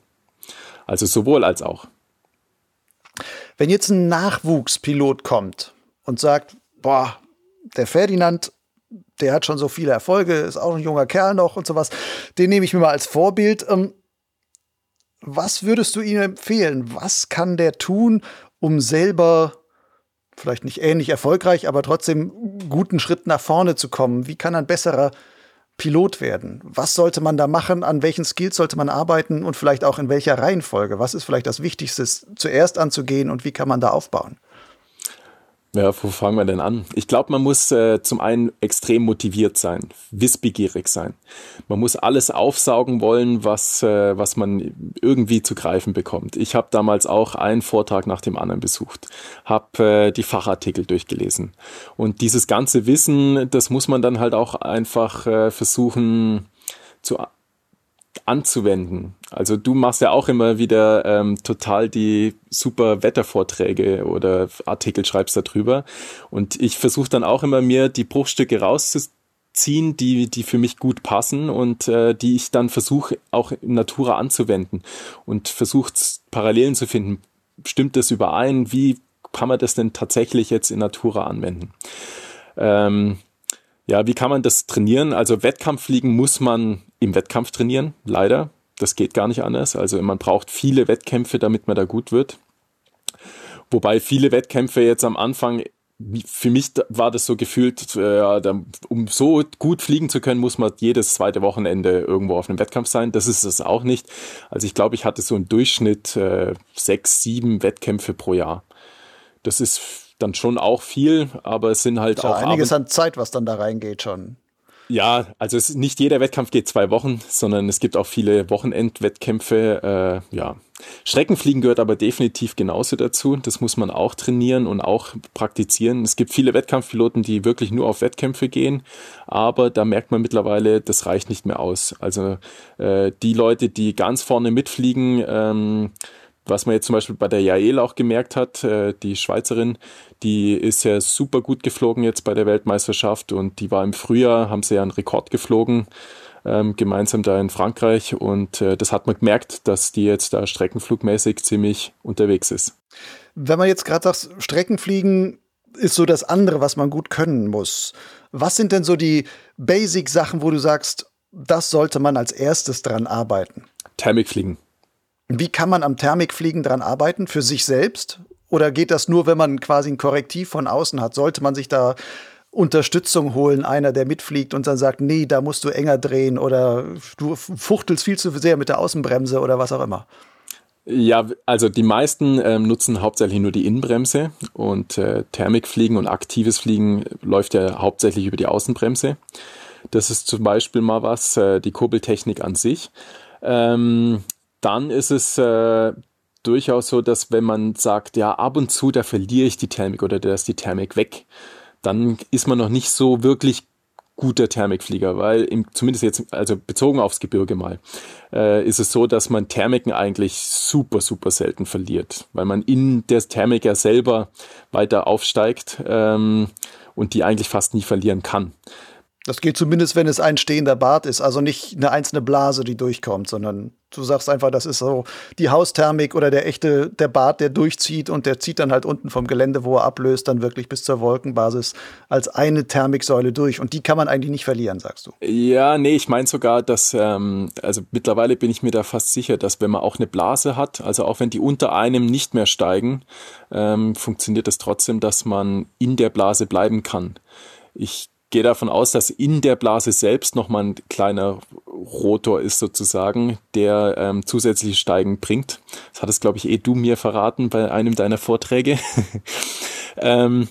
Also sowohl als auch. Wenn jetzt ein Nachwuchspilot kommt und sagt, boah, der Ferdinand, der hat schon so viele Erfolge, ist auch ein junger Kerl noch und sowas, den nehme ich mir mal als Vorbild. Ähm, was würdest du ihm empfehlen? Was kann der tun, um selber vielleicht nicht ähnlich erfolgreich, aber trotzdem guten Schritt nach vorne zu kommen? Wie kann ein besserer Pilot werden? Was sollte man da machen? An welchen Skills sollte man arbeiten und vielleicht auch in welcher Reihenfolge? Was ist vielleicht das Wichtigste zuerst anzugehen und wie kann man da aufbauen? Ja, wo fangen wir denn an? Ich glaube, man muss äh, zum einen extrem motiviert sein, wissbegierig sein. Man muss alles aufsaugen wollen, was, äh, was man irgendwie zu greifen bekommt. Ich habe damals auch einen Vortrag nach dem anderen besucht, habe äh, die Fachartikel durchgelesen. Und dieses ganze Wissen, das muss man dann halt auch einfach äh, versuchen zu anzuwenden. Also du machst ja auch immer wieder ähm, total die super Wettervorträge oder Artikel schreibst darüber. Und ich versuche dann auch immer mir die Bruchstücke rauszuziehen, die, die für mich gut passen und äh, die ich dann versuche auch in Natura anzuwenden und versuche Parallelen zu finden. Stimmt das überein? Wie kann man das denn tatsächlich jetzt in Natura anwenden? Ähm, ja, wie kann man das trainieren? Also Wettkampffliegen muss man im Wettkampf trainieren, leider. Das geht gar nicht anders. Also man braucht viele Wettkämpfe, damit man da gut wird. Wobei viele Wettkämpfe jetzt am Anfang, für mich war das so gefühlt, äh, um so gut fliegen zu können, muss man jedes zweite Wochenende irgendwo auf einem Wettkampf sein. Das ist es auch nicht. Also ich glaube, ich hatte so einen Durchschnitt äh, sechs, sieben Wettkämpfe pro Jahr. Das ist dann schon auch viel, aber es sind halt ja, auch. Einiges Abend an Zeit, was dann da reingeht schon. Ja, also es, nicht jeder Wettkampf geht zwei Wochen, sondern es gibt auch viele Wochenendwettkämpfe. Äh, ja, Streckenfliegen gehört aber definitiv genauso dazu. Das muss man auch trainieren und auch praktizieren. Es gibt viele Wettkampfpiloten, die wirklich nur auf Wettkämpfe gehen, aber da merkt man mittlerweile, das reicht nicht mehr aus. Also äh, die Leute, die ganz vorne mitfliegen, ähm, was man jetzt zum Beispiel bei der Jael auch gemerkt hat, äh, die Schweizerin, die ist ja super gut geflogen jetzt bei der Weltmeisterschaft und die war im Frühjahr, haben sie ja einen Rekord geflogen, ähm, gemeinsam da in Frankreich und äh, das hat man gemerkt, dass die jetzt da streckenflugmäßig ziemlich unterwegs ist. Wenn man jetzt gerade sagt, Streckenfliegen ist so das andere, was man gut können muss. Was sind denn so die Basic-Sachen, wo du sagst, das sollte man als erstes dran arbeiten? Thermikfliegen. Wie kann man am Thermikfliegen dran arbeiten? Für sich selbst? Oder geht das nur, wenn man quasi ein Korrektiv von außen hat? Sollte man sich da Unterstützung holen, einer, der mitfliegt und dann sagt, nee, da musst du enger drehen oder du fuchtelst viel zu sehr mit der Außenbremse oder was auch immer? Ja, also die meisten ähm, nutzen hauptsächlich nur die Innenbremse und äh, Thermikfliegen und aktives Fliegen läuft ja hauptsächlich über die Außenbremse. Das ist zum Beispiel mal was, äh, die Kurbeltechnik an sich. Ähm, dann ist es äh, durchaus so, dass wenn man sagt, ja, ab und zu, da verliere ich die Thermik oder da ist die Thermik weg, dann ist man noch nicht so wirklich guter Thermikflieger, weil im, zumindest jetzt, also bezogen aufs Gebirge mal, äh, ist es so, dass man Thermiken eigentlich super, super selten verliert, weil man in der Thermik ja selber weiter aufsteigt ähm, und die eigentlich fast nie verlieren kann. Das geht zumindest, wenn es ein stehender Bart ist, also nicht eine einzelne Blase, die durchkommt, sondern du sagst einfach, das ist so die Hausthermik oder der echte, der Bart, der durchzieht und der zieht dann halt unten vom Gelände, wo er ablöst, dann wirklich bis zur Wolkenbasis als eine Thermiksäule durch. Und die kann man eigentlich nicht verlieren, sagst du. Ja, nee, ich meine sogar, dass, ähm, also mittlerweile bin ich mir da fast sicher, dass wenn man auch eine Blase hat, also auch wenn die unter einem nicht mehr steigen, ähm, funktioniert das trotzdem, dass man in der Blase bleiben kann. Ich gehe davon aus, dass in der Blase selbst nochmal ein kleiner Rotor ist sozusagen, der ähm, zusätzliche Steigen bringt. Das hattest, glaube ich, eh du mir verraten bei einem deiner Vorträge. [laughs] ähm,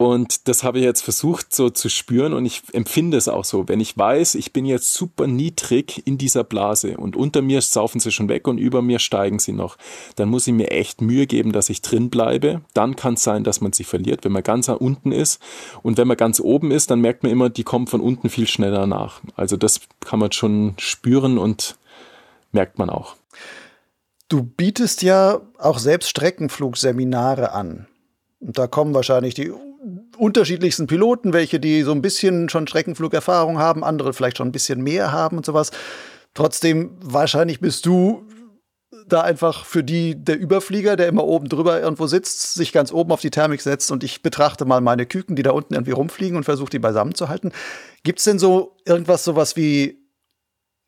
und das habe ich jetzt versucht so zu spüren und ich empfinde es auch so. Wenn ich weiß, ich bin jetzt super niedrig in dieser Blase und unter mir saufen sie schon weg und über mir steigen sie noch, dann muss ich mir echt Mühe geben, dass ich drin bleibe. Dann kann es sein, dass man sie verliert, wenn man ganz unten ist. Und wenn man ganz oben ist, dann merkt man immer, die kommen von unten viel schneller nach. Also das kann man schon spüren und merkt man auch. Du bietest ja auch selbst Streckenflugseminare an. Und da kommen wahrscheinlich die unterschiedlichsten Piloten, welche die so ein bisschen schon Streckenflugerfahrung haben, andere vielleicht schon ein bisschen mehr haben und sowas. Trotzdem, wahrscheinlich bist du da einfach für die der Überflieger, der immer oben drüber irgendwo sitzt, sich ganz oben auf die Thermik setzt und ich betrachte mal meine Küken, die da unten irgendwie rumfliegen und versuche die beisammen zu halten. Gibt es denn so irgendwas sowas wie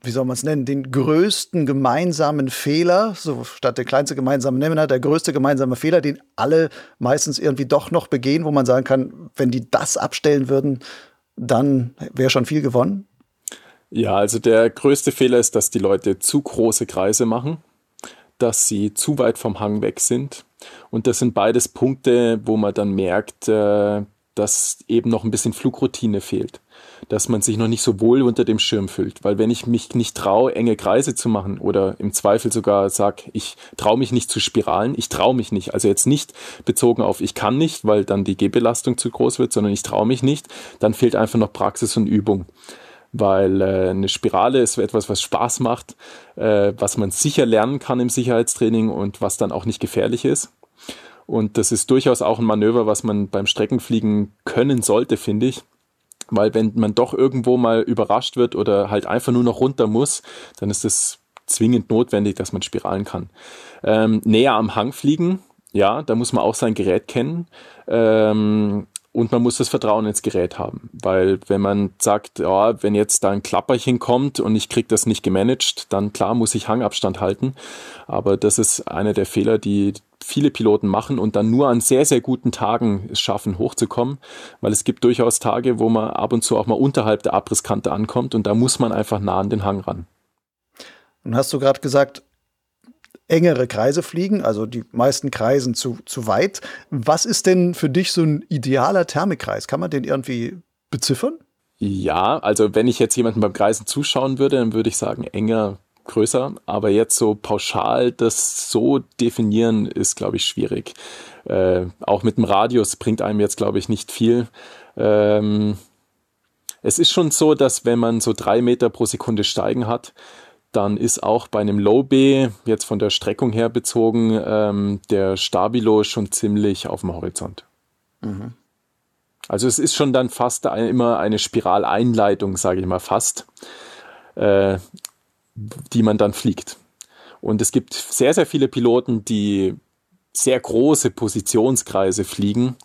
wie soll man es nennen, den größten gemeinsamen Fehler, so statt der kleinste gemeinsame Nenner, der größte gemeinsame Fehler, den alle meistens irgendwie doch noch begehen, wo man sagen kann, wenn die das abstellen würden, dann wäre schon viel gewonnen? Ja, also der größte Fehler ist, dass die Leute zu große Kreise machen, dass sie zu weit vom Hang weg sind. Und das sind beides Punkte, wo man dann merkt, äh, dass eben noch ein bisschen Flugroutine fehlt dass man sich noch nicht so wohl unter dem Schirm fühlt. Weil wenn ich mich nicht traue, enge Kreise zu machen oder im Zweifel sogar sag, ich traue mich nicht zu spiralen, ich traue mich nicht. Also jetzt nicht bezogen auf ich kann nicht, weil dann die Gehbelastung zu groß wird, sondern ich traue mich nicht, dann fehlt einfach noch Praxis und Übung weil äh, eine Spirale ist etwas, was Spaß macht, äh, was man sicher lernen kann im Sicherheitstraining und was dann auch nicht gefährlich ist. Und das ist durchaus auch ein Manöver, was man beim Streckenfliegen können sollte, finde ich. Weil wenn man doch irgendwo mal überrascht wird oder halt einfach nur noch runter muss, dann ist es zwingend notwendig, dass man spiralen kann. Ähm, näher am Hang fliegen, ja, da muss man auch sein Gerät kennen. Ähm, und man muss das Vertrauen ins Gerät haben, weil wenn man sagt, ja, wenn jetzt da ein Klapperchen kommt und ich krieg das nicht gemanagt, dann klar muss ich Hangabstand halten. Aber das ist einer der Fehler, die viele Piloten machen und dann nur an sehr, sehr guten Tagen es schaffen, hochzukommen, weil es gibt durchaus Tage, wo man ab und zu auch mal unterhalb der Abrisskante ankommt und da muss man einfach nah an den Hang ran. Und hast du gerade gesagt, engere Kreise fliegen, also die meisten Kreisen zu, zu weit. Was ist denn für dich so ein idealer Thermikkreis? Kann man den irgendwie beziffern? Ja, also wenn ich jetzt jemanden beim Kreisen zuschauen würde, dann würde ich sagen, enger, größer. Aber jetzt so pauschal das so definieren, ist, glaube ich, schwierig. Äh, auch mit dem Radius bringt einem jetzt, glaube ich, nicht viel. Ähm, es ist schon so, dass wenn man so drei Meter pro Sekunde steigen hat, dann ist auch bei einem Low B, jetzt von der Streckung her bezogen, ähm, der Stabilo schon ziemlich auf dem Horizont. Mhm. Also es ist schon dann fast ein, immer eine Spiraleinleitung, sage ich mal fast, äh, die man dann fliegt. Und es gibt sehr, sehr viele Piloten, die sehr große Positionskreise fliegen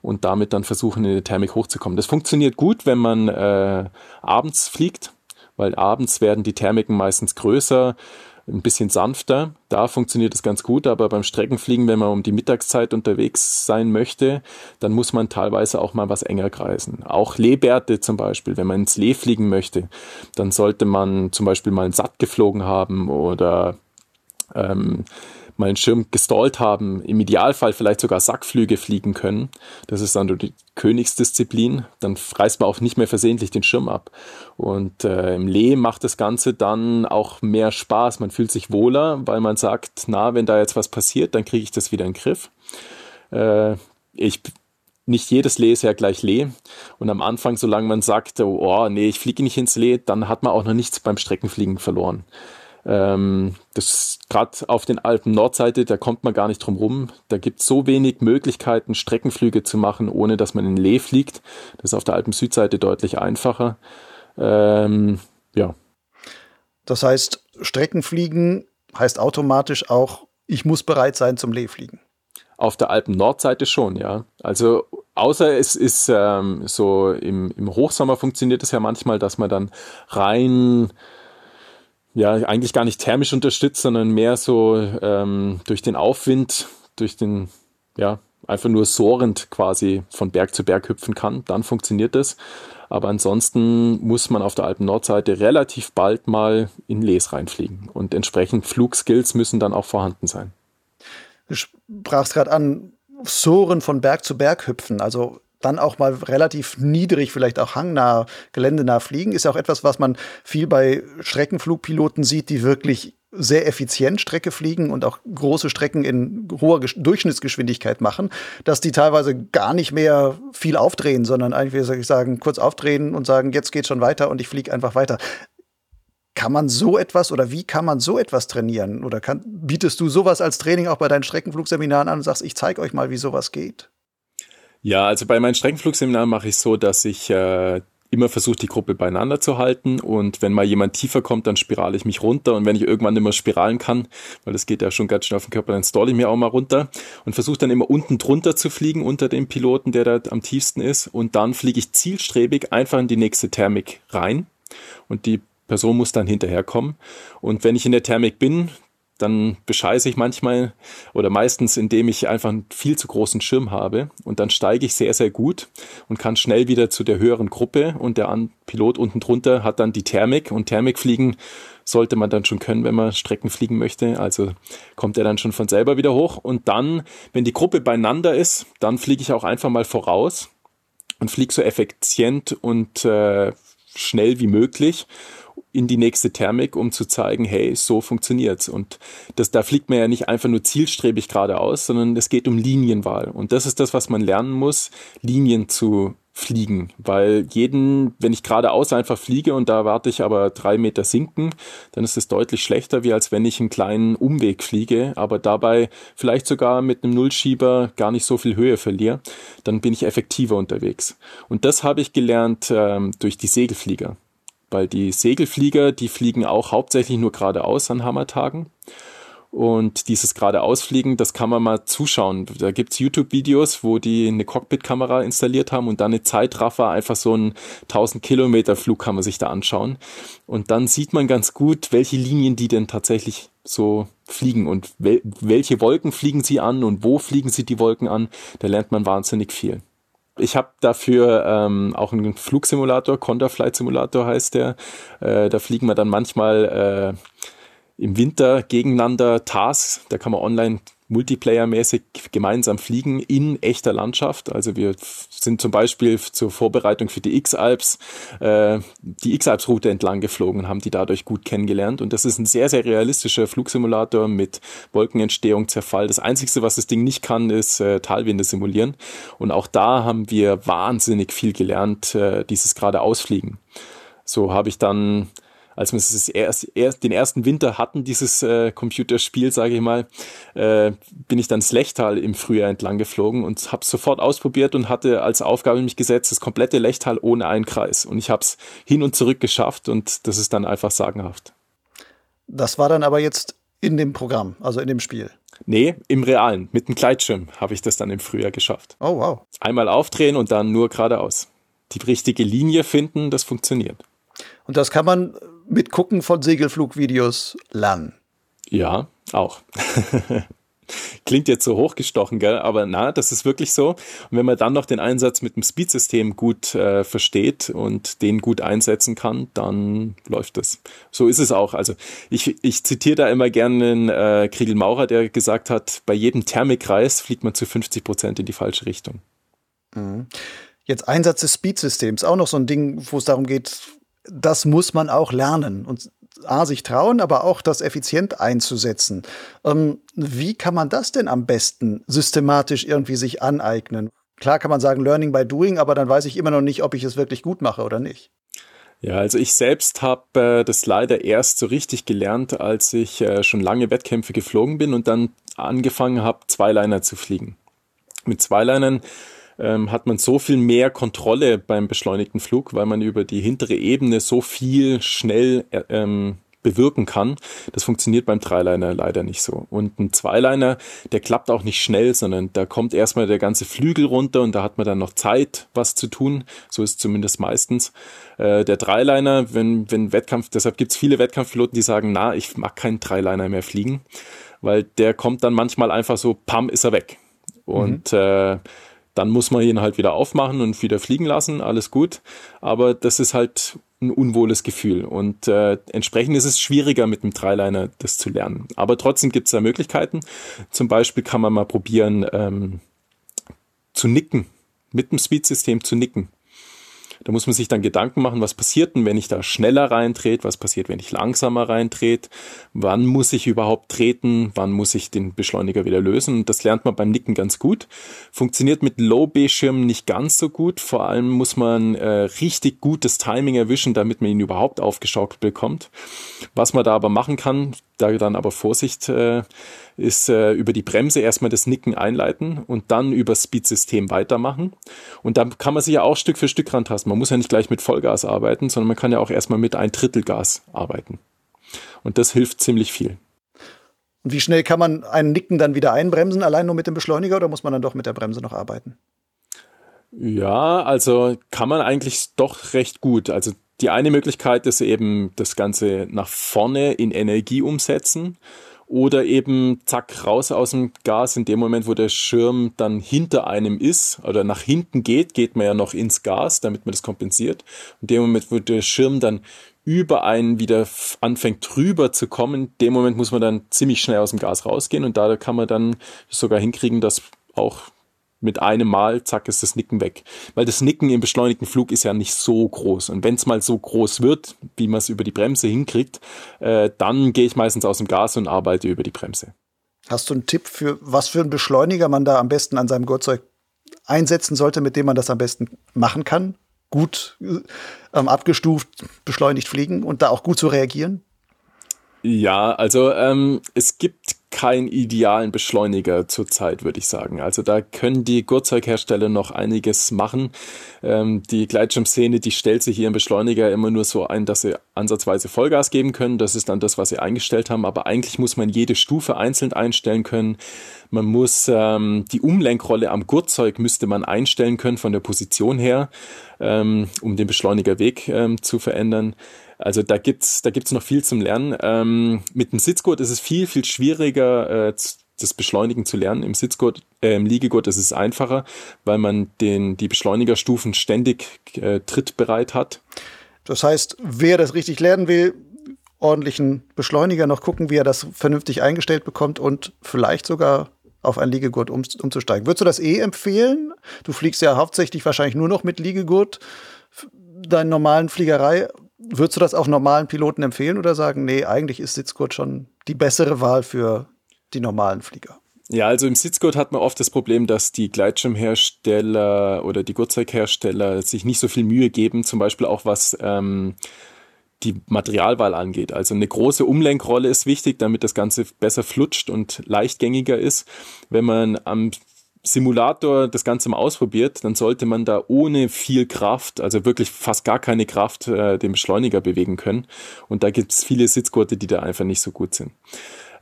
und damit dann versuchen, in die Thermik hochzukommen. Das funktioniert gut, wenn man äh, abends fliegt weil abends werden die Thermiken meistens größer, ein bisschen sanfter. Da funktioniert es ganz gut, aber beim Streckenfliegen, wenn man um die Mittagszeit unterwegs sein möchte, dann muss man teilweise auch mal was enger kreisen. Auch Lehbärte zum Beispiel, wenn man ins Lee fliegen möchte, dann sollte man zum Beispiel mal einen Satt geflogen haben oder ähm, mal einen Schirm gestallt haben, im Idealfall vielleicht sogar Sackflüge fliegen können. Das ist dann die Königsdisziplin. Dann reißt man auch nicht mehr versehentlich den Schirm ab. Und äh, im Lee macht das Ganze dann auch mehr Spaß. Man fühlt sich wohler, weil man sagt, na, wenn da jetzt was passiert, dann kriege ich das wieder in den Griff. Äh, ich nicht jedes Lee ist ja gleich Lee. Und am Anfang, solange man sagt, oh nee, ich fliege nicht ins Lee, dann hat man auch noch nichts beim Streckenfliegen verloren. Ähm, das gerade auf den Alpen Nordseite, da kommt man gar nicht drum rum. Da gibt es so wenig Möglichkeiten, Streckenflüge zu machen, ohne dass man in Lee fliegt. Das ist auf der Alpen Südseite deutlich einfacher. Ähm, ja. Das heißt, Streckenfliegen heißt automatisch auch, ich muss bereit sein zum Lehfliegen. Auf der Alpen-Nordseite schon, ja. Also außer es ist ähm, so im, im Hochsommer funktioniert es ja manchmal, dass man dann rein ja eigentlich gar nicht thermisch unterstützt, sondern mehr so ähm, durch den Aufwind, durch den ja einfach nur sohrend quasi von Berg zu Berg hüpfen kann. Dann funktioniert das. Aber ansonsten muss man auf der Alpen-Nordseite relativ bald mal in Les reinfliegen. Und entsprechend Flugskills müssen dann auch vorhanden sein. Du sprachst gerade an, Soren von Berg zu Berg hüpfen. Also dann auch mal relativ niedrig, vielleicht auch hangnah, geländenah fliegen, ist ja auch etwas, was man viel bei Streckenflugpiloten sieht, die wirklich sehr effizient Strecke fliegen und auch große Strecken in hoher Durchschnittsgeschwindigkeit machen, dass die teilweise gar nicht mehr viel aufdrehen, sondern eigentlich, soll ich sagen, kurz aufdrehen und sagen, jetzt geht schon weiter und ich fliege einfach weiter. Kann man so etwas oder wie kann man so etwas trainieren? Oder kann, bietest du sowas als Training auch bei deinen Streckenflugseminaren an und sagst, ich zeige euch mal, wie sowas geht? Ja, also bei meinen Streckenflugseminaren mache ich so, dass ich äh, immer versuche, die Gruppe beieinander zu halten. Und wenn mal jemand tiefer kommt, dann spirale ich mich runter. Und wenn ich irgendwann mehr spiralen kann, weil das geht ja schon ganz schnell auf den Körper, dann stall ich mir auch mal runter und versuche dann immer unten drunter zu fliegen unter dem Piloten, der da am tiefsten ist. Und dann fliege ich zielstrebig einfach in die nächste Thermik rein. Und die Person muss dann hinterherkommen. Und wenn ich in der Thermik bin, dann bescheiße ich manchmal oder meistens, indem ich einfach einen viel zu großen Schirm habe. Und dann steige ich sehr, sehr gut und kann schnell wieder zu der höheren Gruppe. Und der Pilot unten drunter hat dann die Thermik. Und Thermikfliegen sollte man dann schon können, wenn man Strecken fliegen möchte. Also kommt er dann schon von selber wieder hoch. Und dann, wenn die Gruppe beieinander ist, dann fliege ich auch einfach mal voraus und fliege so effizient und äh, schnell wie möglich in die nächste Thermik, um zu zeigen, hey, so funktioniert's. Und das, da fliegt man ja nicht einfach nur zielstrebig geradeaus, sondern es geht um Linienwahl. Und das ist das, was man lernen muss, Linien zu fliegen, weil jeden, wenn ich geradeaus einfach fliege und da warte ich aber drei Meter sinken, dann ist es deutlich schlechter, wie als wenn ich einen kleinen Umweg fliege, aber dabei vielleicht sogar mit einem Nullschieber gar nicht so viel Höhe verliere, dann bin ich effektiver unterwegs. Und das habe ich gelernt ähm, durch die Segelflieger weil die Segelflieger, die fliegen auch hauptsächlich nur geradeaus an Hammertagen. Und dieses geradeausfliegen, das kann man mal zuschauen. Da gibt's YouTube-Videos, wo die eine Cockpit-Kamera installiert haben und dann eine Zeitraffer, einfach so einen 1000 Kilometer Flug kann man sich da anschauen. Und dann sieht man ganz gut, welche Linien die denn tatsächlich so fliegen und wel welche Wolken fliegen sie an und wo fliegen sie die Wolken an. Da lernt man wahnsinnig viel. Ich habe dafür ähm, auch einen Flugsimulator, Conda Flight Simulator heißt der. Äh, da fliegen wir dann manchmal äh, im Winter gegeneinander Tasks. Da kann man online Multiplayer-mäßig gemeinsam fliegen in echter Landschaft. Also wir sind zum Beispiel zur Vorbereitung für die X-Alps äh, die X-Alps-Route entlang geflogen und haben die dadurch gut kennengelernt. Und das ist ein sehr, sehr realistischer Flugsimulator mit Wolkenentstehung, Zerfall. Das Einzige, was das Ding nicht kann, ist äh, Talwinde simulieren. Und auch da haben wir wahnsinnig viel gelernt, äh, dieses gerade Ausfliegen. So habe ich dann als wir es erst, erst, den ersten Winter hatten, dieses äh, Computerspiel, sage ich mal, äh, bin ich dann Lechtal im Frühjahr entlang geflogen und habe sofort ausprobiert und hatte als Aufgabe mich gesetzt, das komplette Lechtal ohne einen Kreis. Und ich habe es hin und zurück geschafft und das ist dann einfach sagenhaft. Das war dann aber jetzt in dem Programm, also in dem Spiel. Nee, im Realen. Mit einem Gleitschirm habe ich das dann im Frühjahr geschafft. Oh, wow. Einmal aufdrehen und dann nur geradeaus. Die richtige Linie finden, das funktioniert. Und das kann man mit Gucken von Segelflugvideos lernen. Ja, auch. [laughs] Klingt jetzt so hochgestochen, gell? aber na, das ist wirklich so. Und wenn man dann noch den Einsatz mit dem Speed-System gut äh, versteht und den gut einsetzen kann, dann läuft das. So ist es auch. Also ich, ich zitiere da immer gerne einen äh, Kriegel Maurer, der gesagt hat, bei jedem Thermikkreis fliegt man zu 50 Prozent in die falsche Richtung. Mhm. Jetzt Einsatz des Speed-Systems, auch noch so ein Ding, wo es darum geht, das muss man auch lernen und A, sich trauen, aber auch das effizient einzusetzen. Ähm, wie kann man das denn am besten systematisch irgendwie sich aneignen? Klar kann man sagen Learning by Doing, aber dann weiß ich immer noch nicht, ob ich es wirklich gut mache oder nicht. Ja, also ich selbst habe äh, das leider erst so richtig gelernt, als ich äh, schon lange Wettkämpfe geflogen bin und dann angefangen habe, Zweiliner zu fliegen. Mit Zweilinern ähm, hat man so viel mehr Kontrolle beim beschleunigten Flug, weil man über die hintere Ebene so viel schnell äh, ähm, bewirken kann. Das funktioniert beim Dreiliner leider nicht so. Und ein Zweiliner, der klappt auch nicht schnell, sondern da kommt erstmal der ganze Flügel runter und da hat man dann noch Zeit, was zu tun. So ist es zumindest meistens. Äh, der Dreiliner, wenn, wenn Wettkampf, deshalb gibt es viele Wettkampfpiloten, die sagen, na, ich mag keinen Dreiliner mehr fliegen, weil der kommt dann manchmal einfach so, pam, ist er weg. Und mhm. äh, dann muss man ihn halt wieder aufmachen und wieder fliegen lassen, alles gut. Aber das ist halt ein unwohles Gefühl. Und äh, entsprechend ist es schwieriger mit dem Dreiliner das zu lernen. Aber trotzdem gibt es da Möglichkeiten. Zum Beispiel kann man mal probieren ähm, zu nicken, mit dem Speed-System zu nicken. Da muss man sich dann Gedanken machen, was passiert denn, wenn ich da schneller reintrete, was passiert, wenn ich langsamer reintrete, wann muss ich überhaupt treten, wann muss ich den Beschleuniger wieder lösen. Das lernt man beim Nicken ganz gut. Funktioniert mit Low-B-Schirmen nicht ganz so gut. Vor allem muss man äh, richtig gutes Timing erwischen, damit man ihn überhaupt aufgeschaukelt bekommt. Was man da aber machen kann, da dann aber Vorsicht äh, ist äh, über die Bremse erstmal das Nicken einleiten und dann über Speed-System weitermachen. Und dann kann man sich ja auch Stück für Stück rantasten. Man muss ja nicht gleich mit Vollgas arbeiten, sondern man kann ja auch erstmal mit ein Drittel Gas arbeiten. Und das hilft ziemlich viel. Und wie schnell kann man einen Nicken dann wieder einbremsen, allein nur mit dem Beschleuniger oder muss man dann doch mit der Bremse noch arbeiten? Ja, also kann man eigentlich doch recht gut. Also die eine Möglichkeit ist eben das Ganze nach vorne in Energie umsetzen oder eben zack raus aus dem Gas in dem Moment, wo der Schirm dann hinter einem ist oder nach hinten geht, geht man ja noch ins Gas, damit man das kompensiert. In dem Moment, wo der Schirm dann über einen wieder anfängt drüber zu kommen, in dem Moment muss man dann ziemlich schnell aus dem Gas rausgehen und da kann man dann sogar hinkriegen, dass auch mit einem Mal, zack, ist das Nicken weg. Weil das Nicken im beschleunigten Flug ist ja nicht so groß. Und wenn es mal so groß wird, wie man es über die Bremse hinkriegt, äh, dann gehe ich meistens aus dem Gas und arbeite über die Bremse. Hast du einen Tipp für, was für einen Beschleuniger man da am besten an seinem Gurtzeug einsetzen sollte, mit dem man das am besten machen kann? Gut ähm, abgestuft, beschleunigt fliegen und da auch gut zu reagieren? Ja, also ähm, es gibt keinen idealen Beschleuniger zurzeit, würde ich sagen. Also da können die Gurtzeughersteller noch einiges machen. Ähm, die Gleitschirmszene, die stellt sich ihren Beschleuniger immer nur so ein, dass sie ansatzweise Vollgas geben können. Das ist dann das, was sie eingestellt haben. Aber eigentlich muss man jede Stufe einzeln einstellen können. Man muss ähm, die Umlenkrolle am Gurtzeug müsste man einstellen können von der Position her, ähm, um den Beschleunigerweg ähm, zu verändern. Also da gibt's da gibt's noch viel zum Lernen. Ähm, mit dem Sitzgurt ist es viel viel schwieriger. Äh, das Beschleunigen zu lernen. Im Sitzgurt, äh, im Liegegurt ist es einfacher, weil man den, die Beschleunigerstufen ständig äh, trittbereit hat. Das heißt, wer das richtig lernen will, ordentlichen Beschleuniger noch gucken, wie er das vernünftig eingestellt bekommt und vielleicht sogar auf ein Liegegurt um, umzusteigen. Würdest du das eh empfehlen? Du fliegst ja hauptsächlich wahrscheinlich nur noch mit Liegegurt, deinen normalen Fliegerei. Würdest du das auch normalen Piloten empfehlen oder sagen, nee, eigentlich ist Sitzgurt schon die bessere Wahl für die normalen Flieger? Ja, also im Sitzgurt hat man oft das Problem, dass die Gleitschirmhersteller oder die Gurtzeughersteller sich nicht so viel Mühe geben, zum Beispiel auch was ähm, die Materialwahl angeht. Also eine große Umlenkrolle ist wichtig, damit das Ganze besser flutscht und leichtgängiger ist. Wenn man am Simulator das Ganze mal ausprobiert, dann sollte man da ohne viel Kraft, also wirklich fast gar keine Kraft, äh, den Beschleuniger bewegen können. Und da gibt es viele Sitzgurte, die da einfach nicht so gut sind.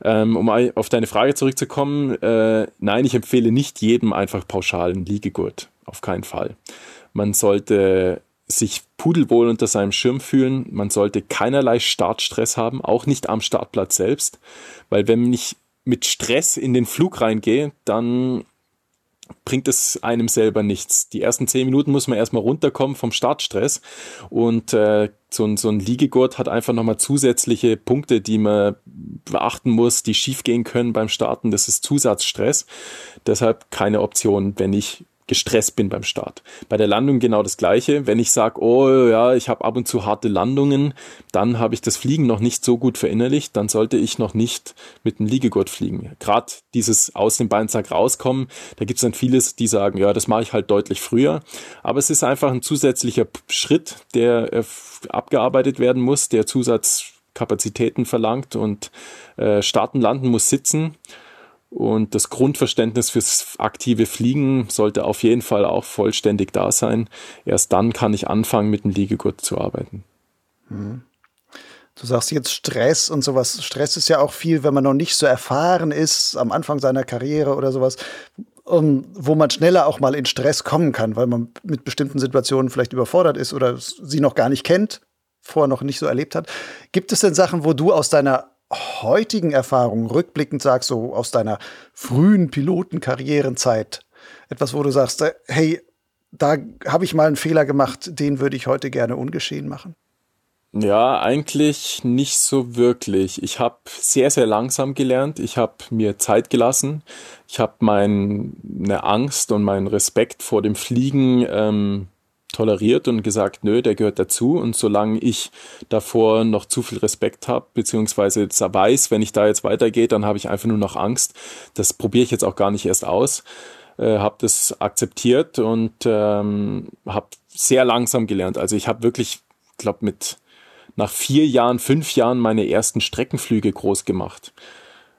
Ähm, um auf deine Frage zurückzukommen, äh, nein, ich empfehle nicht jedem einfach pauschalen Liegegurt. Auf keinen Fall. Man sollte sich pudelwohl unter seinem Schirm fühlen. Man sollte keinerlei Startstress haben, auch nicht am Startplatz selbst, weil wenn ich mit Stress in den Flug reingehe, dann bringt es einem selber nichts. Die ersten zehn Minuten muss man erstmal runterkommen vom Startstress und äh, so, ein, so ein Liegegurt hat einfach nochmal zusätzliche Punkte, die man beachten muss, die schiefgehen können beim Starten. Das ist Zusatzstress. Deshalb keine Option, wenn ich gestresst bin beim Start. Bei der Landung genau das gleiche. Wenn ich sage, oh ja, ich habe ab und zu harte Landungen, dann habe ich das Fliegen noch nicht so gut verinnerlicht, dann sollte ich noch nicht mit dem Liegegurt fliegen. Gerade dieses aus dem Beinsack rauskommen, da gibt es dann vieles, die sagen, ja, das mache ich halt deutlich früher. Aber es ist einfach ein zusätzlicher Schritt, der äh, abgearbeitet werden muss, der Zusatzkapazitäten verlangt und äh, starten, landen muss sitzen. Und das Grundverständnis fürs aktive Fliegen sollte auf jeden Fall auch vollständig da sein. Erst dann kann ich anfangen, mit dem Liegegurt zu arbeiten. Mhm. Du sagst jetzt Stress und sowas. Stress ist ja auch viel, wenn man noch nicht so erfahren ist am Anfang seiner Karriere oder sowas, um, wo man schneller auch mal in Stress kommen kann, weil man mit bestimmten Situationen vielleicht überfordert ist oder sie noch gar nicht kennt, vorher noch nicht so erlebt hat. Gibt es denn Sachen, wo du aus deiner heutigen Erfahrungen rückblickend sagst, so aus deiner frühen Pilotenkarrierenzeit, etwas, wo du sagst, äh, hey, da habe ich mal einen Fehler gemacht, den würde ich heute gerne ungeschehen machen? Ja, eigentlich nicht so wirklich. Ich habe sehr, sehr langsam gelernt. Ich habe mir Zeit gelassen. Ich habe meine Angst und meinen Respekt vor dem Fliegen ähm, toleriert und gesagt, nö, der gehört dazu. Und solange ich davor noch zu viel Respekt habe, beziehungsweise weiß, wenn ich da jetzt weitergehe, dann habe ich einfach nur noch Angst. Das probiere ich jetzt auch gar nicht erst aus. Äh, habe das akzeptiert und ähm, habe sehr langsam gelernt. Also ich habe wirklich, glaube mit nach vier Jahren, fünf Jahren meine ersten Streckenflüge groß gemacht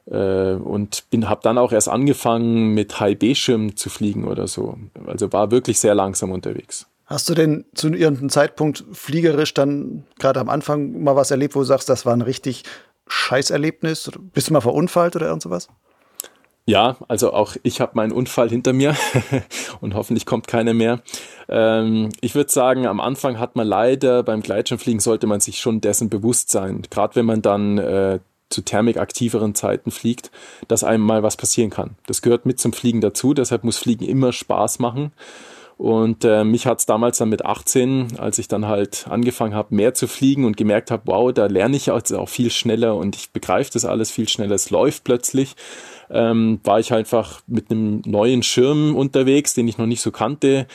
äh, und bin habe dann auch erst angefangen mit High B Schirm zu fliegen oder so. Also war wirklich sehr langsam unterwegs. Hast du denn zu irgendeinem Zeitpunkt fliegerisch dann gerade am Anfang mal was erlebt, wo du sagst, das war ein richtig Scheißerlebnis? Bist du mal verunfallt oder irgend sowas? Ja, also auch ich habe meinen Unfall hinter mir [laughs] und hoffentlich kommt keiner mehr. Ähm, ich würde sagen, am Anfang hat man leider beim Gleitschirmfliegen sollte man sich schon dessen bewusst sein. Gerade wenn man dann äh, zu thermikaktiveren Zeiten fliegt, dass einem mal was passieren kann. Das gehört mit zum Fliegen dazu, deshalb muss Fliegen immer Spaß machen. Und äh, mich hat's damals dann mit 18, als ich dann halt angefangen habe, mehr zu fliegen und gemerkt habe, wow, da lerne ich jetzt auch viel schneller und ich begreife das alles viel schneller. Es läuft plötzlich. Ähm, war ich einfach mit einem neuen Schirm unterwegs, den ich noch nicht so kannte.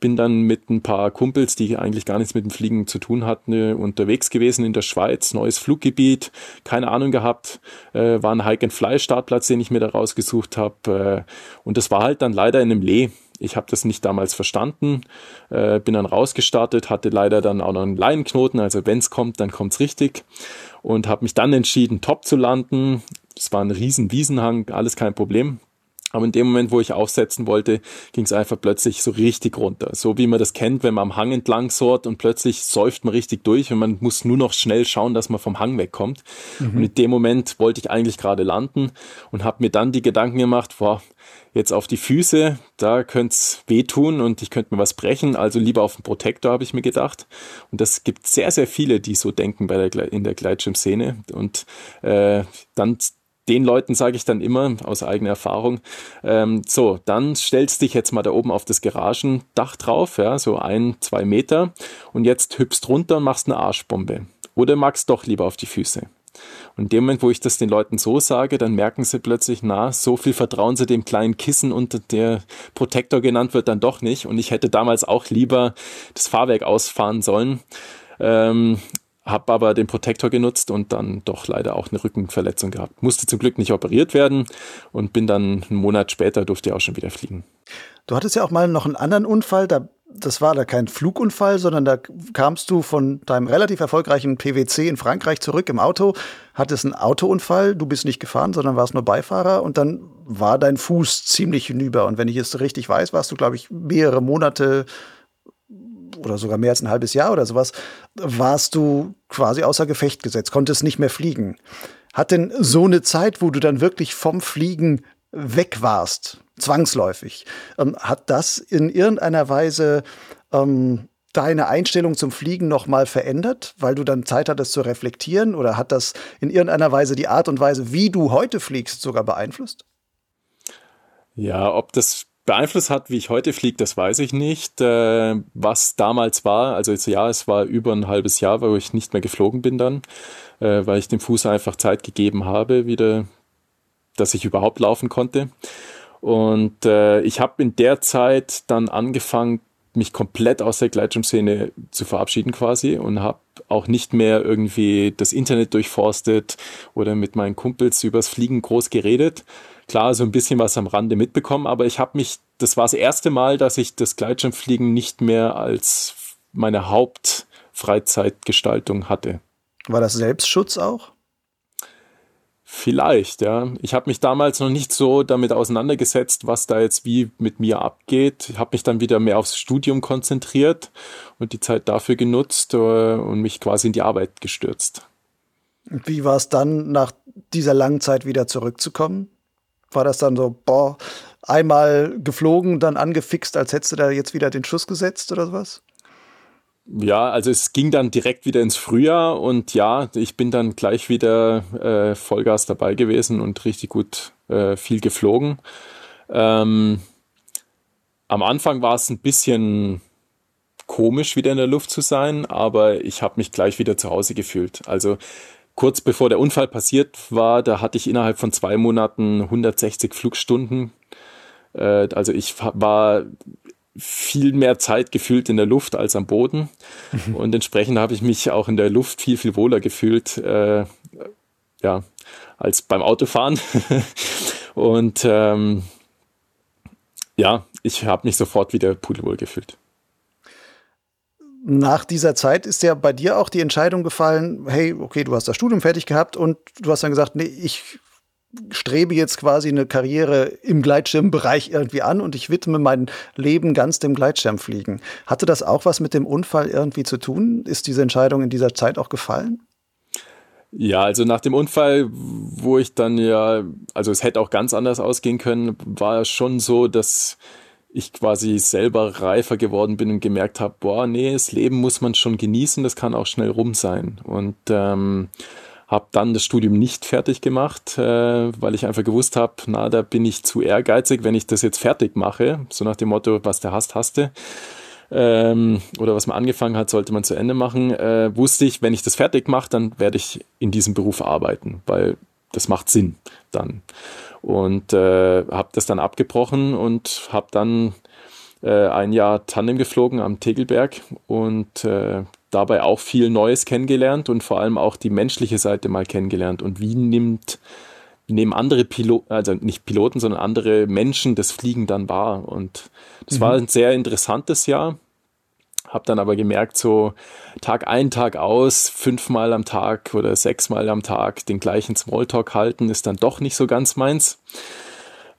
Bin dann mit ein paar Kumpels, die eigentlich gar nichts mit dem Fliegen zu tun hatten, unterwegs gewesen in der Schweiz. Neues Fluggebiet, keine Ahnung gehabt. Äh, war ein Hike-and-Fly-Startplatz, den ich mir da rausgesucht habe. Äh, und das war halt dann leider in einem Lee. Ich habe das nicht damals verstanden, äh, bin dann rausgestartet, hatte leider dann auch noch einen Leinenknoten, also wenn es kommt, dann kommt's richtig und habe mich dann entschieden, top zu landen. Es war ein riesen Wiesenhang, alles kein Problem. Aber in dem Moment, wo ich aufsetzen wollte, ging es einfach plötzlich so richtig runter. So wie man das kennt, wenn man am Hang entlang sort und plötzlich säuft man richtig durch und man muss nur noch schnell schauen, dass man vom Hang wegkommt. Mhm. Und in dem Moment wollte ich eigentlich gerade landen und habe mir dann die Gedanken gemacht, boah, jetzt auf die Füße, da könnte es wehtun und ich könnte mir was brechen, also lieber auf den Protektor, habe ich mir gedacht. Und das gibt sehr, sehr viele, die so denken bei der, in der Gleitschirmszene. Und äh, dann den Leuten sage ich dann immer aus eigener Erfahrung, ähm, so, dann stellst dich jetzt mal da oben auf das Garagendach drauf, ja, so ein, zwei Meter und jetzt hüpfst runter und machst eine Arschbombe. Oder magst doch lieber auf die Füße. Und in dem Moment, wo ich das den Leuten so sage, dann merken sie plötzlich, na, so viel vertrauen sie dem kleinen Kissen und der Protektor genannt wird dann doch nicht. Und ich hätte damals auch lieber das Fahrwerk ausfahren sollen. Ähm, habe aber den Protektor genutzt und dann doch leider auch eine Rückenverletzung gehabt. Musste zum Glück nicht operiert werden und bin dann einen Monat später durfte ich auch schon wieder fliegen. Du hattest ja auch mal noch einen anderen Unfall, da das war da kein Flugunfall, sondern da kamst du von deinem relativ erfolgreichen PwC in Frankreich zurück im Auto, hattest einen Autounfall, du bist nicht gefahren, sondern warst nur Beifahrer und dann war dein Fuß ziemlich hinüber. Und wenn ich es richtig weiß, warst du, glaube ich, mehrere Monate oder sogar mehr als ein halbes Jahr oder sowas, warst du quasi außer Gefecht gesetzt, konntest nicht mehr fliegen. Hat denn so eine Zeit, wo du dann wirklich vom Fliegen weg warst, zwangsläufig. Ähm, hat das in irgendeiner Weise ähm, deine Einstellung zum Fliegen nochmal verändert, weil du dann Zeit hattest zu reflektieren? Oder hat das in irgendeiner Weise die Art und Weise, wie du heute fliegst, sogar beeinflusst? Ja, ob das beeinflusst hat, wie ich heute fliege, das weiß ich nicht. Äh, was damals war, also jetzt, ja, es war über ein halbes Jahr, wo ich nicht mehr geflogen bin dann, äh, weil ich dem Fuß einfach Zeit gegeben habe, wieder, dass ich überhaupt laufen konnte. Und äh, ich habe in der Zeit dann angefangen, mich komplett aus der Gleitschirmszene zu verabschieden quasi und habe auch nicht mehr irgendwie das Internet durchforstet oder mit meinen Kumpels übers Fliegen groß geredet. Klar, so ein bisschen was am Rande mitbekommen, aber ich habe mich, das war das erste Mal, dass ich das Gleitschirmfliegen nicht mehr als meine Hauptfreizeitgestaltung hatte. War das Selbstschutz auch? Vielleicht, ja. Ich habe mich damals noch nicht so damit auseinandergesetzt, was da jetzt wie mit mir abgeht. Ich habe mich dann wieder mehr aufs Studium konzentriert und die Zeit dafür genutzt äh, und mich quasi in die Arbeit gestürzt. Wie war es dann, nach dieser langen Zeit wieder zurückzukommen? War das dann so, boah, einmal geflogen, dann angefixt, als hättest du da jetzt wieder den Schuss gesetzt oder sowas? Ja, also es ging dann direkt wieder ins Frühjahr und ja, ich bin dann gleich wieder äh, Vollgas dabei gewesen und richtig gut äh, viel geflogen. Ähm, am Anfang war es ein bisschen komisch, wieder in der Luft zu sein, aber ich habe mich gleich wieder zu Hause gefühlt. Also kurz bevor der Unfall passiert war, da hatte ich innerhalb von zwei Monaten 160 Flugstunden. Äh, also ich war viel mehr Zeit gefühlt in der Luft als am Boden. Mhm. Und entsprechend habe ich mich auch in der Luft viel, viel wohler gefühlt, äh, ja, als beim Autofahren. [laughs] und ähm, ja, ich habe mich sofort wieder pudelwohl gefühlt. Nach dieser Zeit ist ja bei dir auch die Entscheidung gefallen, hey, okay, du hast das Studium fertig gehabt und du hast dann gesagt, nee, ich strebe jetzt quasi eine Karriere im Gleitschirmbereich irgendwie an und ich widme mein Leben ganz dem Gleitschirmfliegen. Hatte das auch was mit dem Unfall irgendwie zu tun? Ist diese Entscheidung in dieser Zeit auch gefallen? Ja, also nach dem Unfall, wo ich dann ja, also es hätte auch ganz anders ausgehen können, war es schon so, dass ich quasi selber reifer geworden bin und gemerkt habe, boah, nee, das Leben muss man schon genießen, das kann auch schnell rum sein. Und ähm, habe dann das Studium nicht fertig gemacht, äh, weil ich einfach gewusst habe, na, da bin ich zu ehrgeizig, wenn ich das jetzt fertig mache. So nach dem Motto, was der hasst, hasste. Ähm, oder was man angefangen hat, sollte man zu Ende machen. Äh, wusste ich, wenn ich das fertig mache, dann werde ich in diesem Beruf arbeiten, weil das macht Sinn dann. Und äh, habe das dann abgebrochen und habe dann äh, ein Jahr Tandem geflogen am Tegelberg und äh, dabei auch viel Neues kennengelernt und vor allem auch die menschliche Seite mal kennengelernt. Und wie nimmt, nehmen andere Piloten, also nicht Piloten, sondern andere Menschen das Fliegen dann wahr. Und das mhm. war ein sehr interessantes Jahr. Hab dann aber gemerkt, so Tag ein, Tag aus, fünfmal am Tag oder sechsmal am Tag den gleichen Smalltalk halten, ist dann doch nicht so ganz meins.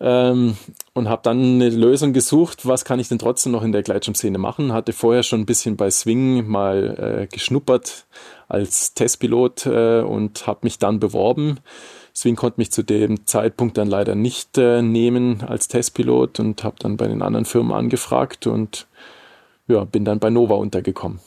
Ähm, und habe dann eine Lösung gesucht, was kann ich denn trotzdem noch in der Gleitschirmszene machen. Hatte vorher schon ein bisschen bei Swing mal äh, geschnuppert als Testpilot äh, und habe mich dann beworben. Swing konnte mich zu dem Zeitpunkt dann leider nicht äh, nehmen als Testpilot und habe dann bei den anderen Firmen angefragt und ja, bin dann bei Nova untergekommen.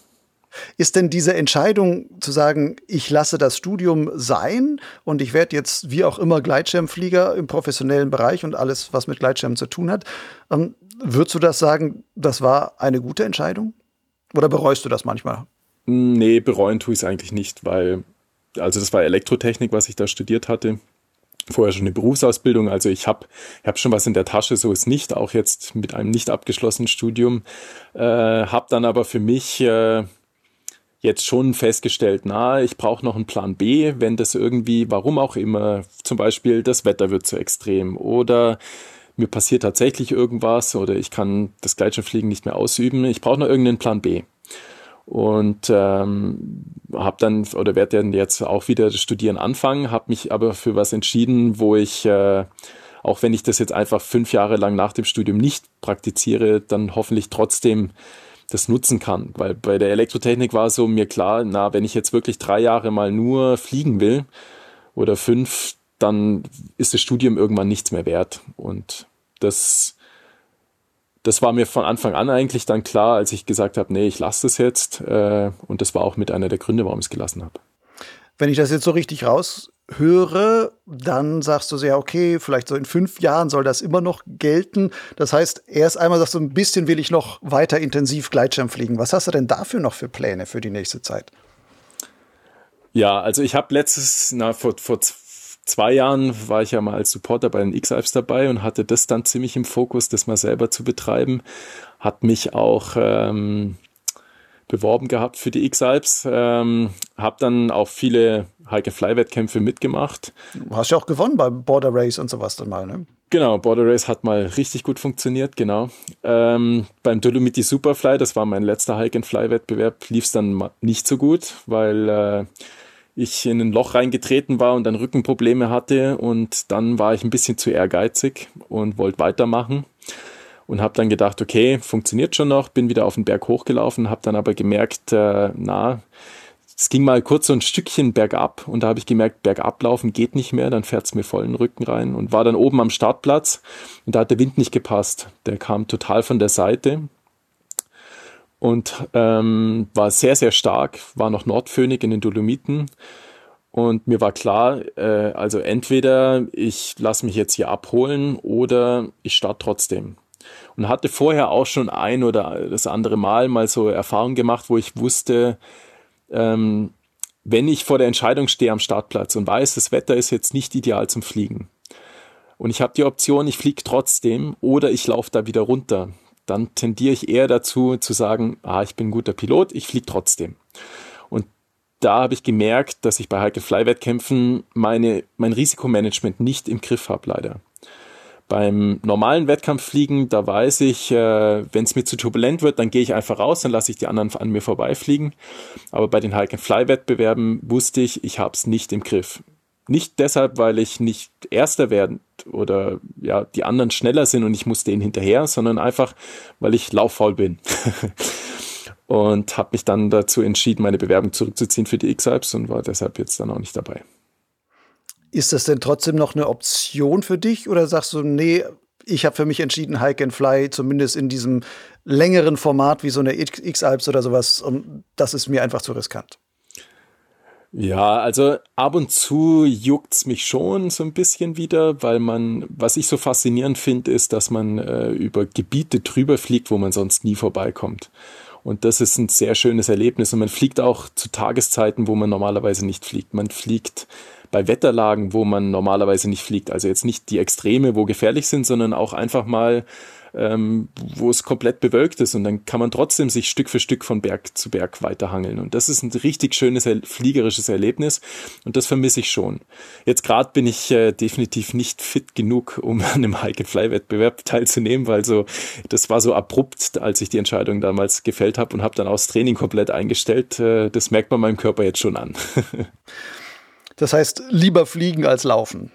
Ist denn diese Entscheidung zu sagen, ich lasse das Studium sein und ich werde jetzt wie auch immer Gleitschirmflieger im professionellen Bereich und alles, was mit Gleitschirmen zu tun hat, ähm, würdest du das sagen, das war eine gute Entscheidung? Oder bereust du das manchmal? Nee, bereuen tue ich es eigentlich nicht, weil, also das war Elektrotechnik, was ich da studiert hatte vorher schon eine Berufsausbildung, also ich habe hab schon was in der Tasche, so ist nicht, auch jetzt mit einem nicht abgeschlossenen Studium, äh, habe dann aber für mich äh, jetzt schon festgestellt, na, ich brauche noch einen Plan B, wenn das irgendwie, warum auch immer, zum Beispiel das Wetter wird zu extrem oder mir passiert tatsächlich irgendwas oder ich kann das Gleitschirmfliegen nicht mehr ausüben, ich brauche noch irgendeinen Plan B. Und ähm, habe dann oder werde dann jetzt auch wieder das Studieren anfangen, habe mich aber für was entschieden, wo ich äh, auch wenn ich das jetzt einfach fünf Jahre lang nach dem Studium nicht praktiziere, dann hoffentlich trotzdem das nutzen kann. Weil bei der Elektrotechnik war so mir klar, na, wenn ich jetzt wirklich drei Jahre mal nur fliegen will oder fünf, dann ist das Studium irgendwann nichts mehr wert. Und das, das war mir von Anfang an eigentlich dann klar, als ich gesagt habe, nee, ich lasse das jetzt. Äh, und das war auch mit einer der Gründe, warum ich es gelassen habe. Wenn ich das jetzt so richtig raus höre, dann sagst du sehr, okay, vielleicht so in fünf Jahren soll das immer noch gelten. Das heißt, erst einmal sagst du, ein bisschen will ich noch weiter intensiv Gleitschirm fliegen. Was hast du denn dafür noch für Pläne für die nächste Zeit? Ja, also ich habe letztes, na, vor, vor zwei Jahren war ich ja mal als Supporter bei den X-Alps dabei und hatte das dann ziemlich im Fokus, das mal selber zu betreiben. Hat mich auch ähm, beworben gehabt für die X-Alps. Ähm, habe dann auch viele Hike-Fly-Wettkämpfe mitgemacht. Du hast ja auch gewonnen beim Border Race und sowas dann mal, ne? Genau, Border Race hat mal richtig gut funktioniert, genau. Ähm, beim Dolomiti Superfly, das war mein letzter Hike-and-Fly-Wettbewerb, lief es dann nicht so gut, weil äh, ich in ein Loch reingetreten war und dann Rückenprobleme hatte und dann war ich ein bisschen zu ehrgeizig und wollte weitermachen und habe dann gedacht, okay, funktioniert schon noch, bin wieder auf den Berg hochgelaufen, habe dann aber gemerkt, äh, na, es ging mal kurz so ein Stückchen bergab und da habe ich gemerkt, bergab laufen geht nicht mehr, dann fährt es mir voll in den Rücken rein und war dann oben am Startplatz und da hat der Wind nicht gepasst. Der kam total von der Seite und ähm, war sehr, sehr stark, war noch Nordphönig in den Dolomiten. Und mir war klar, äh, also entweder ich lasse mich jetzt hier abholen oder ich starte trotzdem. Und hatte vorher auch schon ein oder das andere Mal mal so Erfahrungen gemacht, wo ich wusste, ähm, wenn ich vor der Entscheidung stehe am Startplatz und weiß, das Wetter ist jetzt nicht ideal zum Fliegen und ich habe die Option, ich fliege trotzdem oder ich laufe da wieder runter, dann tendiere ich eher dazu zu sagen, ah, ich bin ein guter Pilot, ich fliege trotzdem. Und da habe ich gemerkt, dass ich bei Hike-Fly-Wettkämpfen meine, mein Risikomanagement nicht im Griff habe, leider. Beim normalen Wettkampffliegen, da weiß ich, äh, wenn es mir zu turbulent wird, dann gehe ich einfach raus, dann lasse ich die anderen an mir vorbeifliegen. Aber bei den Hike-and-Fly-Wettbewerben wusste ich, ich habe es nicht im Griff. Nicht deshalb, weil ich nicht Erster werden oder ja, die anderen schneller sind und ich muss denen hinterher, sondern einfach, weil ich lauffaul bin. [laughs] und habe mich dann dazu entschieden, meine Bewerbung zurückzuziehen für die X-Alps und war deshalb jetzt dann auch nicht dabei. Ist das denn trotzdem noch eine Option für dich oder sagst du, nee, ich habe für mich entschieden, Hike and Fly, zumindest in diesem längeren Format wie so eine X-Alps oder sowas, das ist mir einfach zu riskant? Ja, also ab und zu juckt's mich schon so ein bisschen wieder, weil man, was ich so faszinierend finde, ist, dass man äh, über Gebiete drüber fliegt, wo man sonst nie vorbeikommt. Und das ist ein sehr schönes Erlebnis. Und man fliegt auch zu Tageszeiten, wo man normalerweise nicht fliegt. Man fliegt bei Wetterlagen, wo man normalerweise nicht fliegt. Also jetzt nicht die Extreme, wo gefährlich sind, sondern auch einfach mal, ähm, wo es komplett bewölkt ist. Und dann kann man trotzdem sich Stück für Stück von Berg zu Berg weiterhangeln. Und das ist ein richtig schönes fliegerisches Erlebnis. Und das vermisse ich schon. Jetzt gerade bin ich äh, definitiv nicht fit genug, um an einem Hike-and-Fly-Wettbewerb teilzunehmen, weil so, das war so abrupt, als ich die Entscheidung damals gefällt habe und habe dann auch das Training komplett eingestellt. Äh, das merkt man meinem Körper jetzt schon an. [laughs] Das heißt, lieber fliegen als laufen.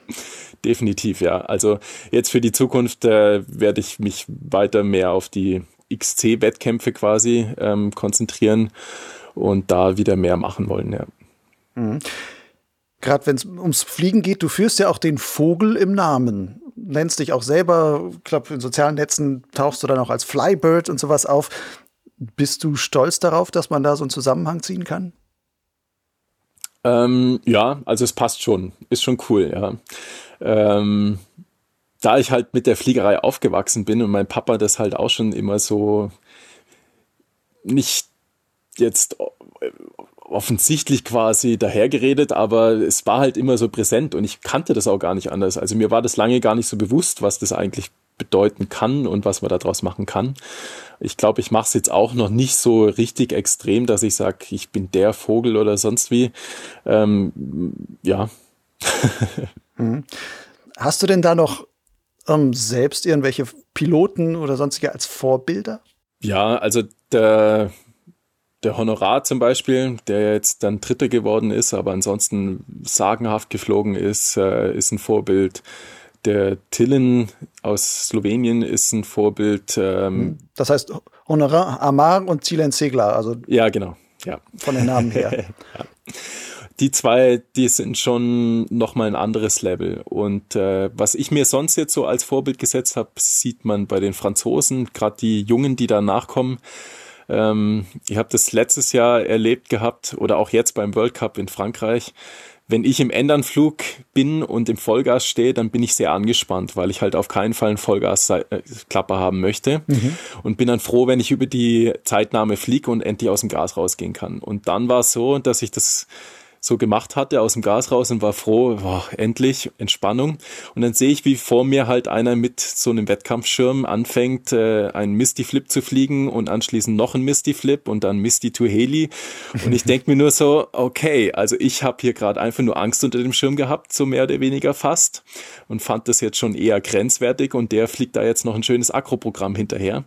Definitiv, ja. Also jetzt für die Zukunft äh, werde ich mich weiter mehr auf die XC-Wettkämpfe quasi ähm, konzentrieren und da wieder mehr machen wollen, ja. Mhm. Gerade wenn es ums Fliegen geht, du führst ja auch den Vogel im Namen. Nennst dich auch selber, ich glaube, in sozialen Netzen tauchst du dann auch als Flybird und sowas auf. Bist du stolz darauf, dass man da so einen Zusammenhang ziehen kann? Ähm, ja, also es passt schon. Ist schon cool, ja. Ähm, da ich halt mit der Fliegerei aufgewachsen bin und mein Papa das halt auch schon immer so nicht jetzt offensichtlich quasi dahergeredet, aber es war halt immer so präsent und ich kannte das auch gar nicht anders. Also mir war das lange gar nicht so bewusst, was das eigentlich bedeuten kann und was man daraus machen kann. Ich glaube, ich mache es jetzt auch noch nicht so richtig extrem, dass ich sage, ich bin der Vogel oder sonst wie. Ähm, ja. [laughs] Mhm. Hast du denn da noch ähm, selbst irgendwelche Piloten oder sonstige als Vorbilder? Ja, also der, der Honorar zum Beispiel, der jetzt dann Dritter geworden ist, aber ansonsten sagenhaft geflogen ist, äh, ist ein Vorbild der Tillen aus Slowenien ist ein Vorbild. Ähm, das heißt Honorar Amar und Zilen Segler, also ja, genau, ja. Von den Namen her. [laughs] ja. Die zwei, die sind schon nochmal ein anderes Level. Und äh, was ich mir sonst jetzt so als Vorbild gesetzt habe, sieht man bei den Franzosen, gerade die Jungen, die da nachkommen. Ähm, ich habe das letztes Jahr erlebt gehabt oder auch jetzt beim World Cup in Frankreich wenn ich im Endanflug bin und im Vollgas stehe, dann bin ich sehr angespannt, weil ich halt auf keinen Fall einen Vollgasklappe haben möchte mhm. und bin dann froh, wenn ich über die Zeitnahme fliege und endlich aus dem Gas rausgehen kann. Und dann war es so, dass ich das so gemacht hatte, aus dem Gas raus und war froh, boah, endlich Entspannung. Und dann sehe ich, wie vor mir halt einer mit so einem Wettkampfschirm anfängt, äh, einen Misty Flip zu fliegen und anschließend noch einen Misty Flip und dann Misty to Heli. Und ich denke mir nur so, okay, also ich habe hier gerade einfach nur Angst unter dem Schirm gehabt, so mehr oder weniger fast und fand das jetzt schon eher grenzwertig und der fliegt da jetzt noch ein schönes Akroprogramm hinterher.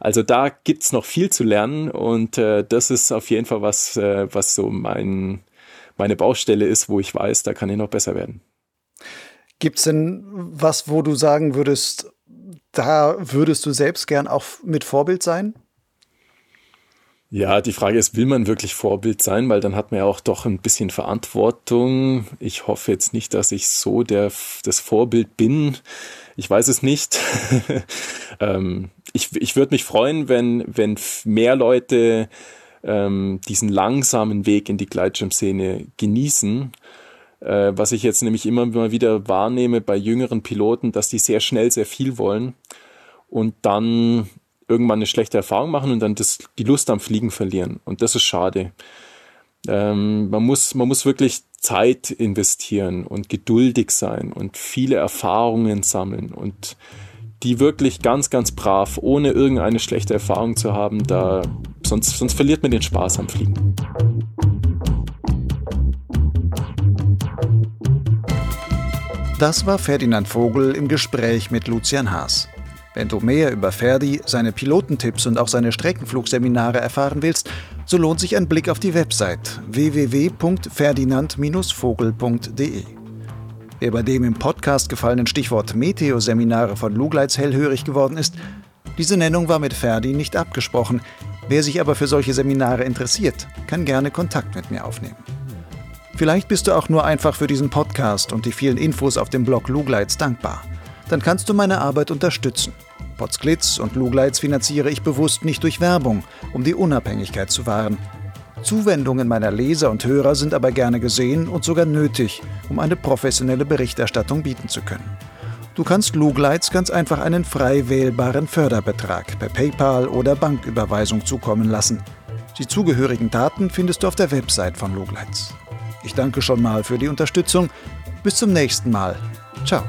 Also da gibt's noch viel zu lernen und äh, das ist auf jeden Fall was, äh, was so mein, meine Baustelle ist, wo ich weiß, da kann ich noch besser werden. Gibt's denn was, wo du sagen würdest, da würdest du selbst gern auch mit Vorbild sein? Ja, die Frage ist, will man wirklich Vorbild sein? Weil dann hat man ja auch doch ein bisschen Verantwortung. Ich hoffe jetzt nicht, dass ich so der, das Vorbild bin. Ich weiß es nicht. [laughs] ähm, ich ich würde mich freuen, wenn, wenn mehr Leute ähm, diesen langsamen Weg in die Gleitschirmszene genießen. Äh, was ich jetzt nämlich immer wieder wahrnehme bei jüngeren Piloten, dass die sehr schnell sehr viel wollen und dann irgendwann eine schlechte Erfahrung machen und dann das, die Lust am Fliegen verlieren. Und das ist schade. Ähm, man, muss, man muss wirklich Zeit investieren und geduldig sein und viele Erfahrungen sammeln und die wirklich ganz, ganz brav, ohne irgendeine schlechte Erfahrung zu haben, da, sonst, sonst verliert man den Spaß am Fliegen. Das war Ferdinand Vogel im Gespräch mit Lucian Haas. Wenn du mehr über Ferdi, seine Pilotentipps und auch seine Streckenflugseminare erfahren willst, so lohnt sich ein Blick auf die Website www.ferdinand-vogel.de. Wer bei dem im Podcast gefallenen Stichwort Meteoseminare von Lugleits hellhörig geworden ist, diese Nennung war mit Ferdi nicht abgesprochen. Wer sich aber für solche Seminare interessiert, kann gerne Kontakt mit mir aufnehmen. Vielleicht bist du auch nur einfach für diesen Podcast und die vielen Infos auf dem Blog Lugleits dankbar. Dann kannst du meine Arbeit unterstützen. Potsglitz und Lugleits finanziere ich bewusst nicht durch Werbung, um die Unabhängigkeit zu wahren. Zuwendungen meiner Leser und Hörer sind aber gerne gesehen und sogar nötig, um eine professionelle Berichterstattung bieten zu können. Du kannst Lugleits ganz einfach einen frei wählbaren Förderbetrag per PayPal oder Banküberweisung zukommen lassen. Die zugehörigen Daten findest du auf der Website von Lugleits. Ich danke schon mal für die Unterstützung. Bis zum nächsten Mal. Ciao.